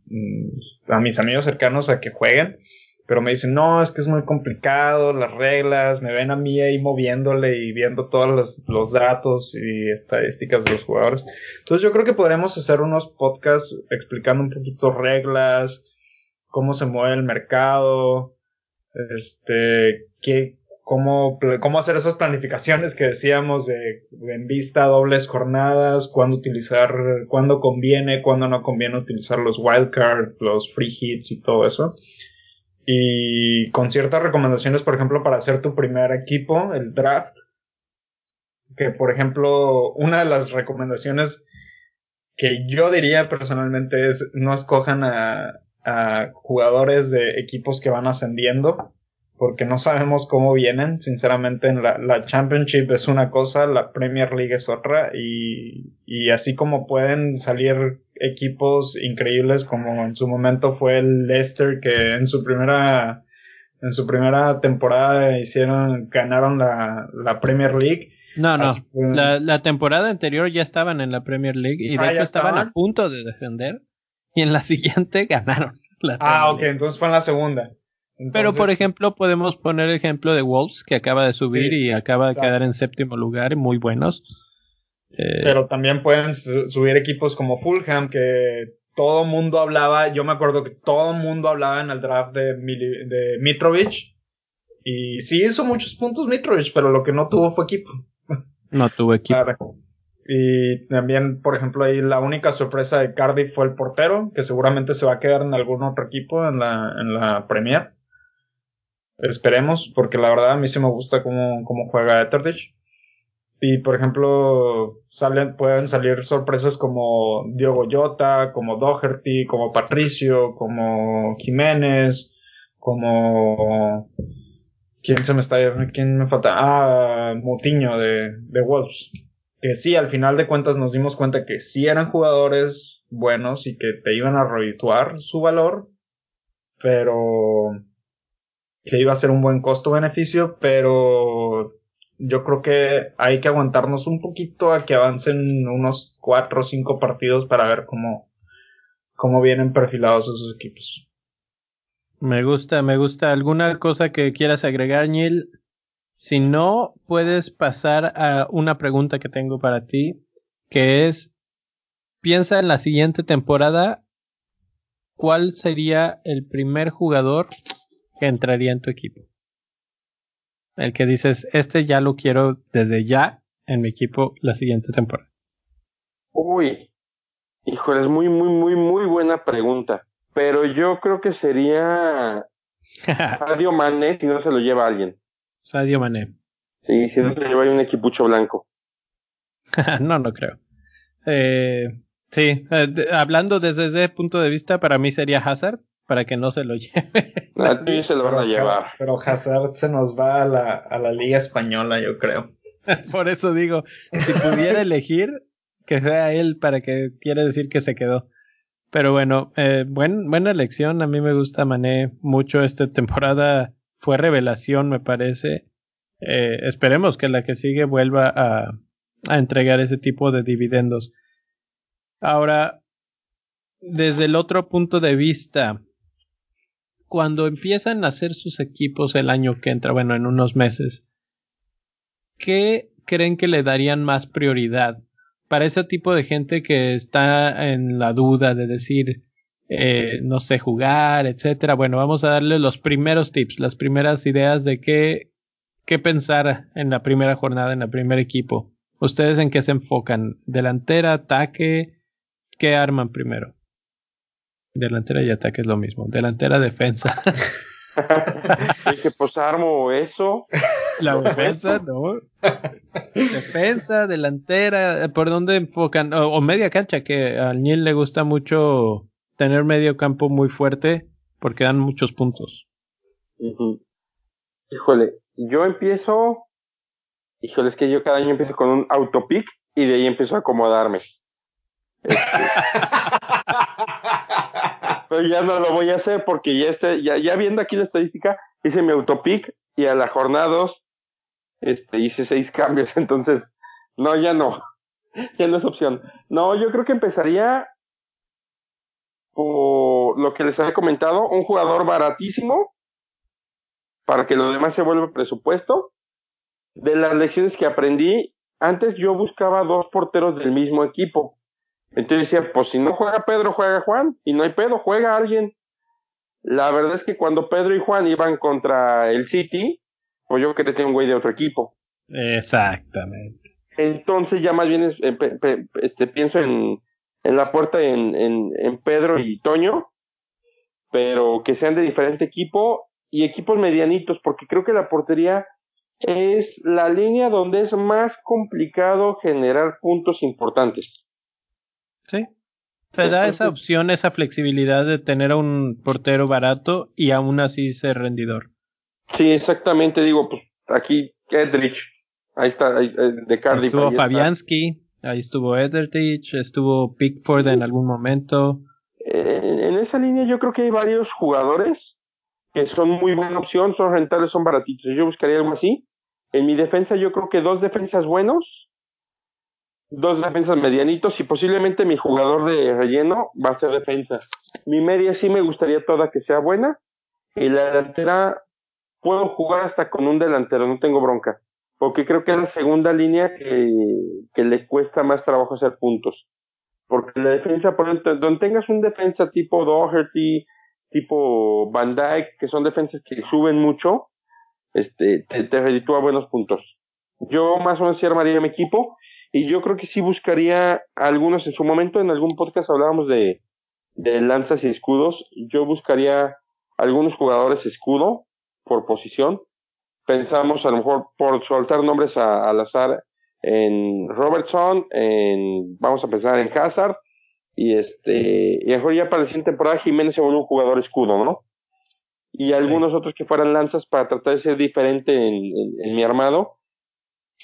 [SPEAKER 3] mm, a mis amigos cercanos a que jueguen pero me dicen, no, es que es muy complicado, las reglas, me ven a mí ahí moviéndole y viendo todos los, datos y estadísticas de los jugadores. Entonces yo creo que podremos hacer unos podcasts explicando un poquito reglas, cómo se mueve el mercado, este, qué, cómo, cómo hacer esas planificaciones que decíamos de, en vista dobles jornadas, cuándo utilizar, cuándo conviene, cuándo no conviene utilizar los wildcards, los free hits y todo eso y con ciertas recomendaciones, por ejemplo, para hacer tu primer equipo, el draft. Que, por ejemplo, una de las recomendaciones que yo diría personalmente es no escojan a, a jugadores de equipos que van ascendiendo, porque no sabemos cómo vienen. Sinceramente, en la, la Championship es una cosa, la Premier League es otra, y, y así como pueden salir equipos increíbles como en su momento fue el Leicester que en su primera en su primera temporada hicieron ganaron la, la Premier League.
[SPEAKER 1] No no. La, la, temporada anterior ya estaban en la Premier League y de ah, hecho estaban, a punto de defender y en la [LAUGHS] siguiente ganaron la
[SPEAKER 3] ah ok entonces fue en la segunda
[SPEAKER 1] pero por ejemplo podemos poner el ejemplo de Wolves que acaba de subir y acaba de quedar en séptimo lugar muy buenos
[SPEAKER 3] eh, Pero también pueden subir equipos como Fulham, que todo mundo hablaba, yo me acuerdo que todo mundo hablaba en el draft de, de Mitrovic. Y sí hizo muchos puntos Mitrovic, pero lo que no tuvo fue equipo. [LAUGHS]
[SPEAKER 1] No tuvo equipo.
[SPEAKER 3] Y también, por ejemplo, ahí la única sorpresa de Cardiff fue el portero, que seguramente se va a quedar en algún otro equipo en la, en la Premier. Esperemos, porque la verdad a mí sí me gusta cómo, cómo juega Eterditch. Y por ejemplo, salen, pueden salir sorpresas como Diogo Jota, como Doherty, como Patricio, como Jiménez, como ¿Quién se me está quién me falta? Ah, Mutiño de, de Wolves. Que sí, al final de cuentas nos dimos cuenta que sí eran jugadores buenos y que te iban a redituar su valor, pero que iba a ser un buen costo-beneficio, pero yo creo que hay que aguantarnos un poquito a que avancen unos cuatro o cinco partidos para ver cómo, cómo vienen perfilados esos equipos.
[SPEAKER 1] Me gusta, me gusta. ¿Alguna cosa que quieras agregar, Neil? Si no, puedes pasar a una pregunta que tengo para ti, que es, piensa en la siguiente temporada, ¿cuál sería el primer jugador que entraría en tu equipo? El que dices, este ya lo quiero desde ya en mi equipo la siguiente temporada.
[SPEAKER 2] Uy, híjole, es muy, muy, muy, muy buena pregunta. Pero yo creo que sería [LAUGHS] Sadio Mané si no se lo lleva alguien.
[SPEAKER 1] Sadio Mané.
[SPEAKER 2] Sí, si no se lleva un equipucho blanco. [LAUGHS]
[SPEAKER 1] no, no creo. Eh, sí, eh, hablando desde ese punto de vista, para mí sería Hazard, para que no se lo [LAUGHS] lleve.
[SPEAKER 2] A ti se lo van a llevar.
[SPEAKER 3] Pero Hazard se nos va a la, a la Liga Española, yo creo. [LAUGHS]
[SPEAKER 1] Por eso digo, si pudiera [LAUGHS] elegir, que sea él para que quiere decir que se quedó. Pero bueno, eh, buen, buena elección. A mí me gusta Mané mucho esta temporada. Fue revelación, me parece. Eh, esperemos que la que sigue vuelva a, a entregar ese tipo de dividendos. Ahora, desde el otro punto de vista, cuando empiezan a hacer sus equipos el año que entra, bueno, en unos meses, ¿qué creen que le darían más prioridad? Para ese tipo de gente que está en la duda de decir, eh, no sé jugar, etcétera. Bueno, vamos a darle los primeros tips, las primeras ideas de qué, qué pensar en la primera jornada, en el primer equipo. ¿Ustedes en qué se enfocan? ¿Delantera, ataque? ¿Qué arman primero? Delantera y ataque es lo mismo. Delantera, defensa. [LAUGHS]
[SPEAKER 2] Dije, pues armo eso.
[SPEAKER 1] La defensa, no. defensa, delantera, ¿por dónde enfocan? O, o media cancha, que al Niel le gusta mucho tener medio campo muy fuerte porque dan muchos puntos.
[SPEAKER 2] Híjole, yo empiezo. Híjole, es que yo cada año empiezo con un autopic y de ahí empiezo a acomodarme. Este, [LAUGHS] pero ya no lo voy a hacer porque ya, este, ya, ya viendo aquí la estadística, hice mi autopic y a la jornada 2 este, hice seis cambios. [LAUGHS] Entonces, no, ya no. Ya no es opción. No, yo creo que empezaría por lo que les había comentado, un jugador baratísimo para que lo demás se vuelva presupuesto. De las lecciones que aprendí, antes yo buscaba dos porteros del mismo equipo. Entonces decía, pues si no juega Pedro, juega Juan. Y no hay pedo, juega alguien. La verdad es que cuando Pedro y Juan iban contra el City, pues yo quería tener un güey de otro equipo.
[SPEAKER 1] Exactamente.
[SPEAKER 2] Entonces ya más bien es- eh, pe- pe- este, pienso en, en la puerta en, en, en Pedro y Toño, pero que sean de diferente equipo y equipos medianitos, porque creo que la portería es la línea donde es más complicado generar puntos importantes.
[SPEAKER 1] Sí. Te da esa opción, esa flexibilidad de tener a un portero barato y aún así ser rendidor.
[SPEAKER 2] Sí, exactamente, digo, pues aquí Edrich, ahí está, ahí, eh, de Cardiff.
[SPEAKER 1] estuvo
[SPEAKER 2] ahí está.
[SPEAKER 1] Fabianski, ahí estuvo Edertich, estuvo Pickford en algún momento.
[SPEAKER 2] en, en esa línea yo creo que hay varios jugadores que son muy buena opción, son rentables, son baratitos. Yo buscaría algo así. En mi defensa yo creo que dos defensas buenos, dos defensas medianitos y posiblemente mi jugador de relleno va a ser defensa. Mi media sí me gustaría toda que sea buena y la delantera puedo jugar hasta con un delantero, no tengo bronca. Porque creo que es la segunda línea que, que le cuesta más trabajo hacer puntos. Porque la defensa, por ejemplo, donde tengas un defensa tipo Doherty, tipo Van Dyke, que son defensas que suben mucho, este, te, te reditúa buenos puntos. Yo más o menos sí armaría mi equipo y yo creo que sí buscaría algunos en su momento, en algún podcast hablábamos de, de lanzas y escudos, yo buscaría algunos jugadores escudo por posición. Pensamos a lo mejor por soltar nombres a- al azar en Robertson, en, vamos a pensar en Hazard, y este, y a lo mejor ya para la siguiente temporada Jiménez se vuelve un jugador escudo, ¿no? Y algunos otros que fueran lanzas para tratar de ser diferente en, en- en mi armado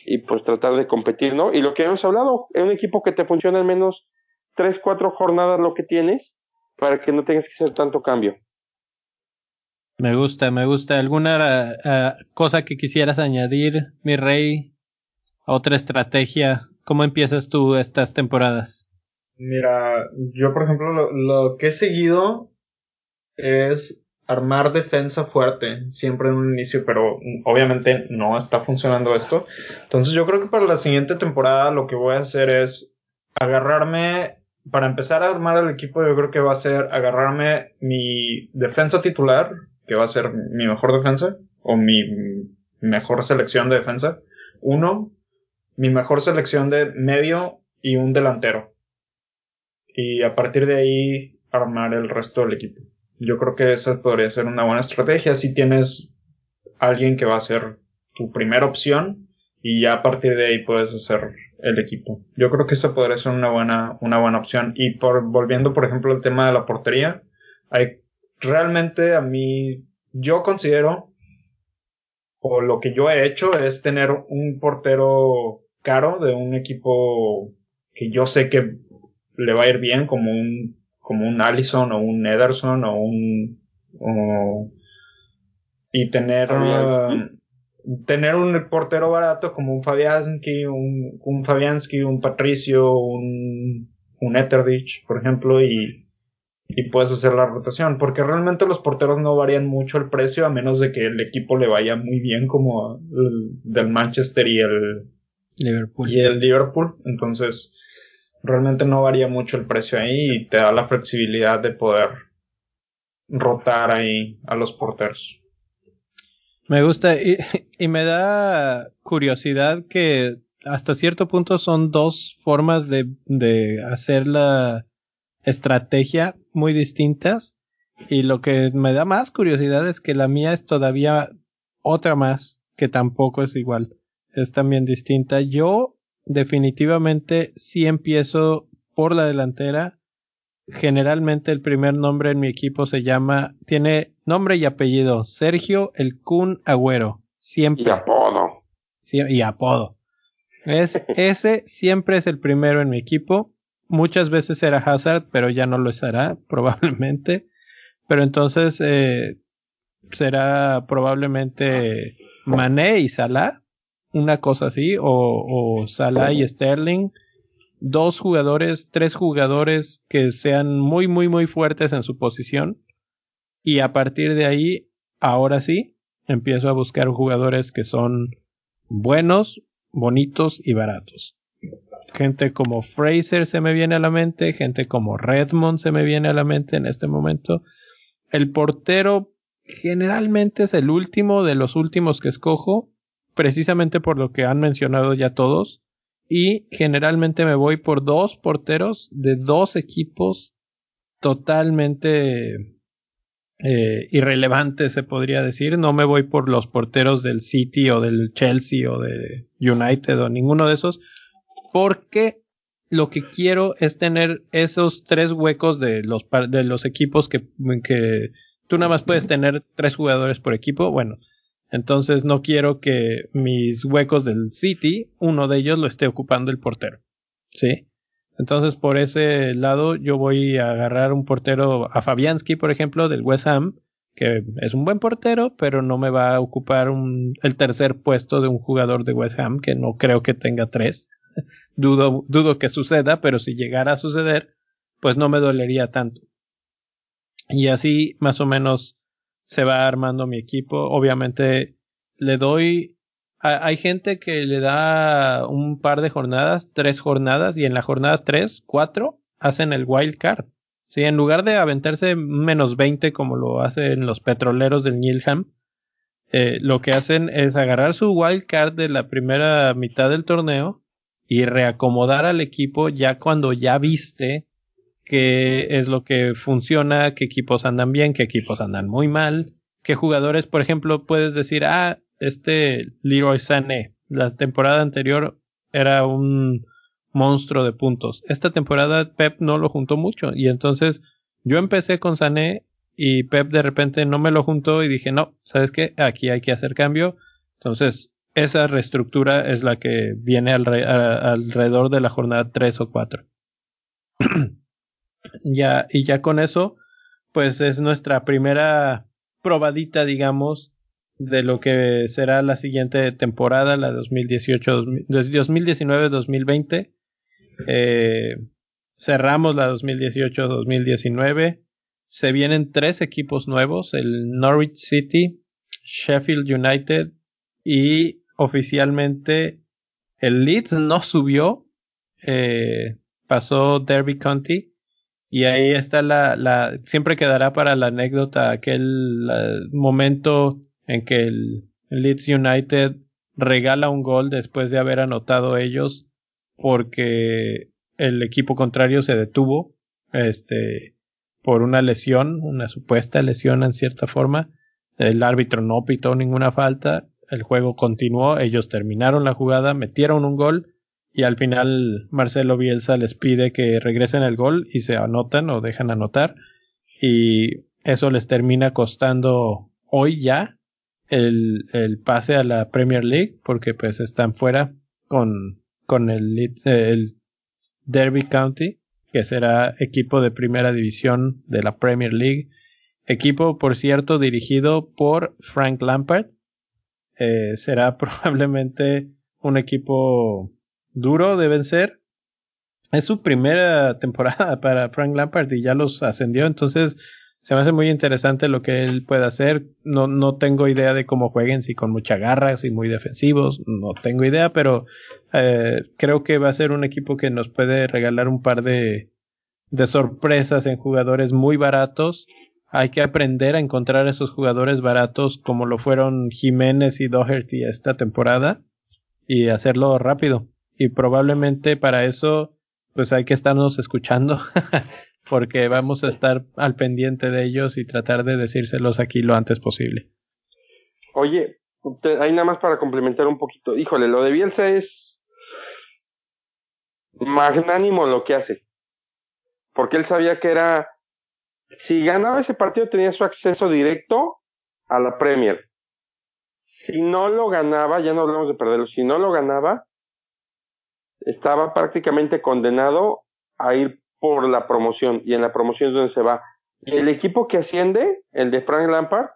[SPEAKER 2] y pues tratar de competir, ¿no? Y lo que hemos hablado, es un equipo que te funciona al menos tres, cuatro jornadas lo que tienes para que no tengas que hacer tanto cambio.
[SPEAKER 1] Me gusta, me gusta. ¿Alguna eh, cosa que quisieras añadir, mi rey? Otra estrategia. ¿Cómo empiezas tú estas temporadas?
[SPEAKER 3] Mira, yo por ejemplo lo, lo que he seguido es armar defensa fuerte siempre en un inicio, pero obviamente no está funcionando esto. Entonces yo creo que para la siguiente temporada lo que voy a hacer es agarrarme, para empezar a armar el equipo, yo creo que va a ser agarrarme mi defensa titular, que va a ser mi mejor defensa, o mi mejor selección de defensa. Uno, mi mejor selección de medio y un delantero. Y a partir de ahí armar el resto del equipo. Yo creo que esa podría ser una buena estrategia si tienes alguien que va a ser tu primera opción y ya a partir de ahí puedes hacer el equipo. Yo creo que esa podría ser una buena, una buena opción. Y por, volviendo, por ejemplo, al tema de la portería, hay, realmente a mí, yo considero, o lo que yo he hecho es tener un portero caro de un equipo que yo sé que le va a ir bien, como un como un Allison o un Ederson o un y tener uh, tener un portero barato como un Fabianski, un, un Fabianski, un Patricio, un, un Etterdich, por ejemplo, y, y puedes hacer la rotación, porque realmente los porteros no varían mucho el precio a menos de que el equipo le vaya muy bien como el del Manchester y el
[SPEAKER 1] Liverpool.
[SPEAKER 3] Y el Liverpool, entonces realmente no varía mucho el precio ahí y te da la flexibilidad de poder rotar ahí a los porteros.
[SPEAKER 1] Me gusta y, y, me da curiosidad que hasta cierto punto son dos formas de, de hacer la estrategia muy distintas y lo que me da más curiosidad es que la mía es todavía otra más que tampoco es igual, es también distinta. Yo definitivamente sí empiezo por la delantera. Generalmente el primer nombre en mi equipo se llama, tiene nombre y apellido, Sergio El Kun Agüero. Siempre.
[SPEAKER 2] Y apodo.
[SPEAKER 1] y apodo. Es, [LAUGHS] ese siempre es el primero en mi equipo. Muchas veces era Hazard, pero ya no lo será, [LAUGHS] probablemente. Pero entonces eh, será probablemente Mané y Salah una cosa así, o, o Salah y Sterling, dos jugadores, tres jugadores que sean muy, muy, muy fuertes en su posición. Y a partir de ahí, ahora sí, empiezo a buscar jugadores que son buenos, bonitos y baratos. Gente como Fraser se me viene a la mente, gente como Redmond se me viene a la mente en este momento. El portero generalmente es el último de los últimos que escojo, precisamente por lo que han mencionado ya todos. Y generalmente me voy por dos porteros de dos equipos totalmente eh, irrelevantes, se podría decir. No me voy por los porteros del City o del Chelsea o de United o ninguno de esos. Porque lo que quiero es tener esos tres huecos de los, de los equipos que, que tú nada más puedes tener tres jugadores por equipo. Bueno, entonces no quiero que mis huecos del City, uno de ellos lo esté ocupando el portero. ¿Sí? Entonces por ese lado yo voy a agarrar un portero a Fabianski, por ejemplo, del West Ham, que es un buen portero, pero no me va a ocupar un, el tercer puesto de un jugador de West Ham, que no creo que tenga tres. [LAUGHS] dudo, dudo que suceda, pero si llegara a suceder, pues no me dolería tanto. Y así más o menos se va armando mi equipo. Obviamente le doy... hay gente que le da un par de jornadas, tres jornadas, y en la jornada tres, cuatro, hacen el wild card. Sí, en lugar de aventarse menos 20 como lo hacen los petroleros del Nilham, eh, lo que hacen es agarrar su wild card de la primera mitad del torneo y reacomodar al equipo ya cuando ya viste qué es lo que funciona, qué equipos andan bien, qué equipos andan muy mal, qué jugadores, por ejemplo, puedes decir, ah, este Leroy Sané, la temporada anterior era un monstruo de puntos. Esta temporada Pep no lo juntó mucho y entonces yo empecé con Sané y Pep de repente no me lo juntó y dije, no, ¿sabes qué? Aquí hay que hacer cambio. Entonces, esa reestructura es la que viene alrededor de la jornada 3 o 4. [CLEARS THROAT] Ya, y ya con eso, pues es nuestra primera probadita, digamos, de lo que será la siguiente temporada, la 2018, 2019-2020. Eh, cerramos la 2018-2019. se vienen tres equipos nuevos, el Norwich City, Sheffield United y oficialmente el Leeds no subió, eh, pasó Derby County y ahí está la, la, siempre quedará para la anécdota aquel momento en que el Leeds United regala un gol después de haber anotado ellos porque el equipo contrario se detuvo, este, por una lesión, una supuesta lesión en cierta forma. El árbitro no pitó ninguna falta, el juego continuó, ellos terminaron la jugada, metieron un gol y al final Marcelo Bielsa les pide que regresen el gol y se anotan o dejan anotar y eso les termina costando hoy ya el, el pase a la Premier League porque pues están fuera con, con el, el Derby County que será equipo de primera división de la Premier League. Equipo, por cierto, dirigido por Frank Lampard. Eh, será [LAUGHS] probablemente un equipo duro de vencer. Es su primera [LAUGHS] temporada para Frank Lampard y ya los ascendió, entonces se me hace muy interesante lo que él puede hacer. No, no tengo idea de cómo jueguen, si con mucha garra, si muy defensivos, no tengo idea, pero eh, creo que va a ser un equipo que nos puede regalar un par de, de sorpresas en jugadores muy baratos. Hay que aprender a encontrar esos jugadores baratos como lo fueron Jiménez y Doherty esta temporada y hacerlo rápido. Y probablemente para eso pues hay que estarnos escuchando [LAUGHS] porque vamos a estar al pendiente de ellos y tratar de decírselos aquí lo antes posible.
[SPEAKER 2] Oye, ahí nada más para complementar un poquito. Híjole, lo de Bielsa es magnánimo lo que hace. Porque él sabía que era, si ganaba ese partido tenía su acceso directo a la Premier. Si no lo ganaba, ya no hablamos de perderlo, si no lo ganaba, estaba prácticamente condenado a ir por la promoción y en la promoción es donde se va. Y el equipo que asciende, el de Frank Lampard,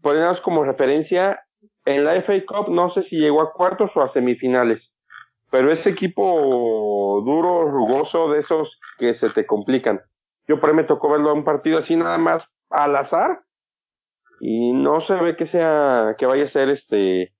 [SPEAKER 2] ponemos como referencia en la FA Cup, no sé si llegó a cuartos o a semifinales, pero ese equipo duro, rugoso, de esos que se te complican. Yo por ahí me tocó verlo a un partido así nada más al azar y no se ve que sea, que vaya a ser este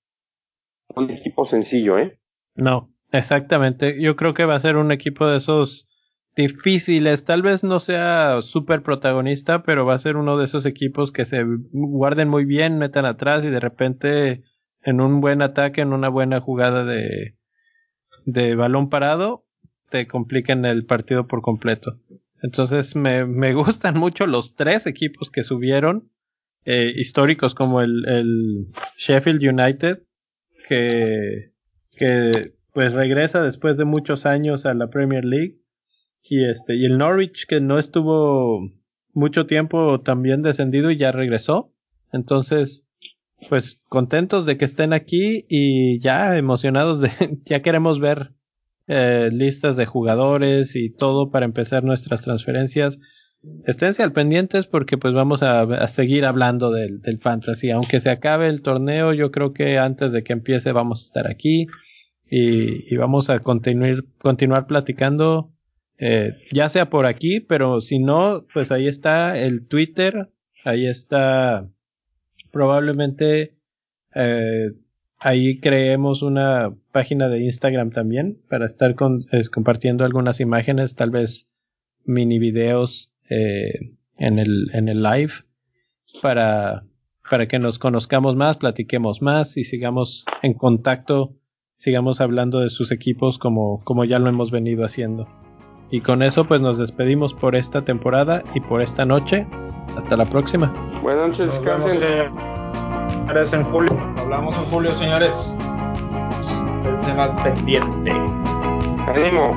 [SPEAKER 2] un equipo sencillo, ¿eh?
[SPEAKER 1] No, exactamente. Yo creo que va a ser un equipo de esos difíciles. Tal vez no sea súper protagonista, pero va a ser uno de esos equipos que se guarden muy bien, metan atrás y de repente en un buen ataque, en una buena jugada de, de balón parado, te compliquen el partido por completo. Entonces me, me [LAUGHS] gustan mucho los tres equipos que subieron, eh, históricos como el, el Sheffield United, que, que pues regresa después de muchos años a la Premier League y este, y el Norwich que no estuvo mucho tiempo también descendido y ya regresó. Entonces, pues contentos de que estén aquí y ya emocionados de, [LAUGHS] ya queremos ver eh, listas de jugadores y todo para empezar nuestras transferencias. Esténse al pendientes porque pues vamos a, seguir hablando del, del, fantasy. Aunque se acabe el torneo, yo creo que antes de que empiece vamos a estar aquí y, vamos a continuar, continuar platicando eh, ya sea por aquí, pero si no, pues ahí está el Twitter, ahí está probablemente eh, ahí creemos una página de Instagram también para estar con, compartiendo algunas imágenes, tal vez mini videos eh, en, el, en el live para, para que nos conozcamos más, platiquemos más y sigamos en contacto, sigamos hablando de sus equipos como, como ya lo hemos venido haciendo. Y con eso pues nos despedimos por esta temporada y por esta noche. Hasta la próxima.
[SPEAKER 2] Buenas noches, descansen.
[SPEAKER 3] Señores, en julio. Hablamos en julio, señores. Estén al pendiente.
[SPEAKER 2] Ánimo.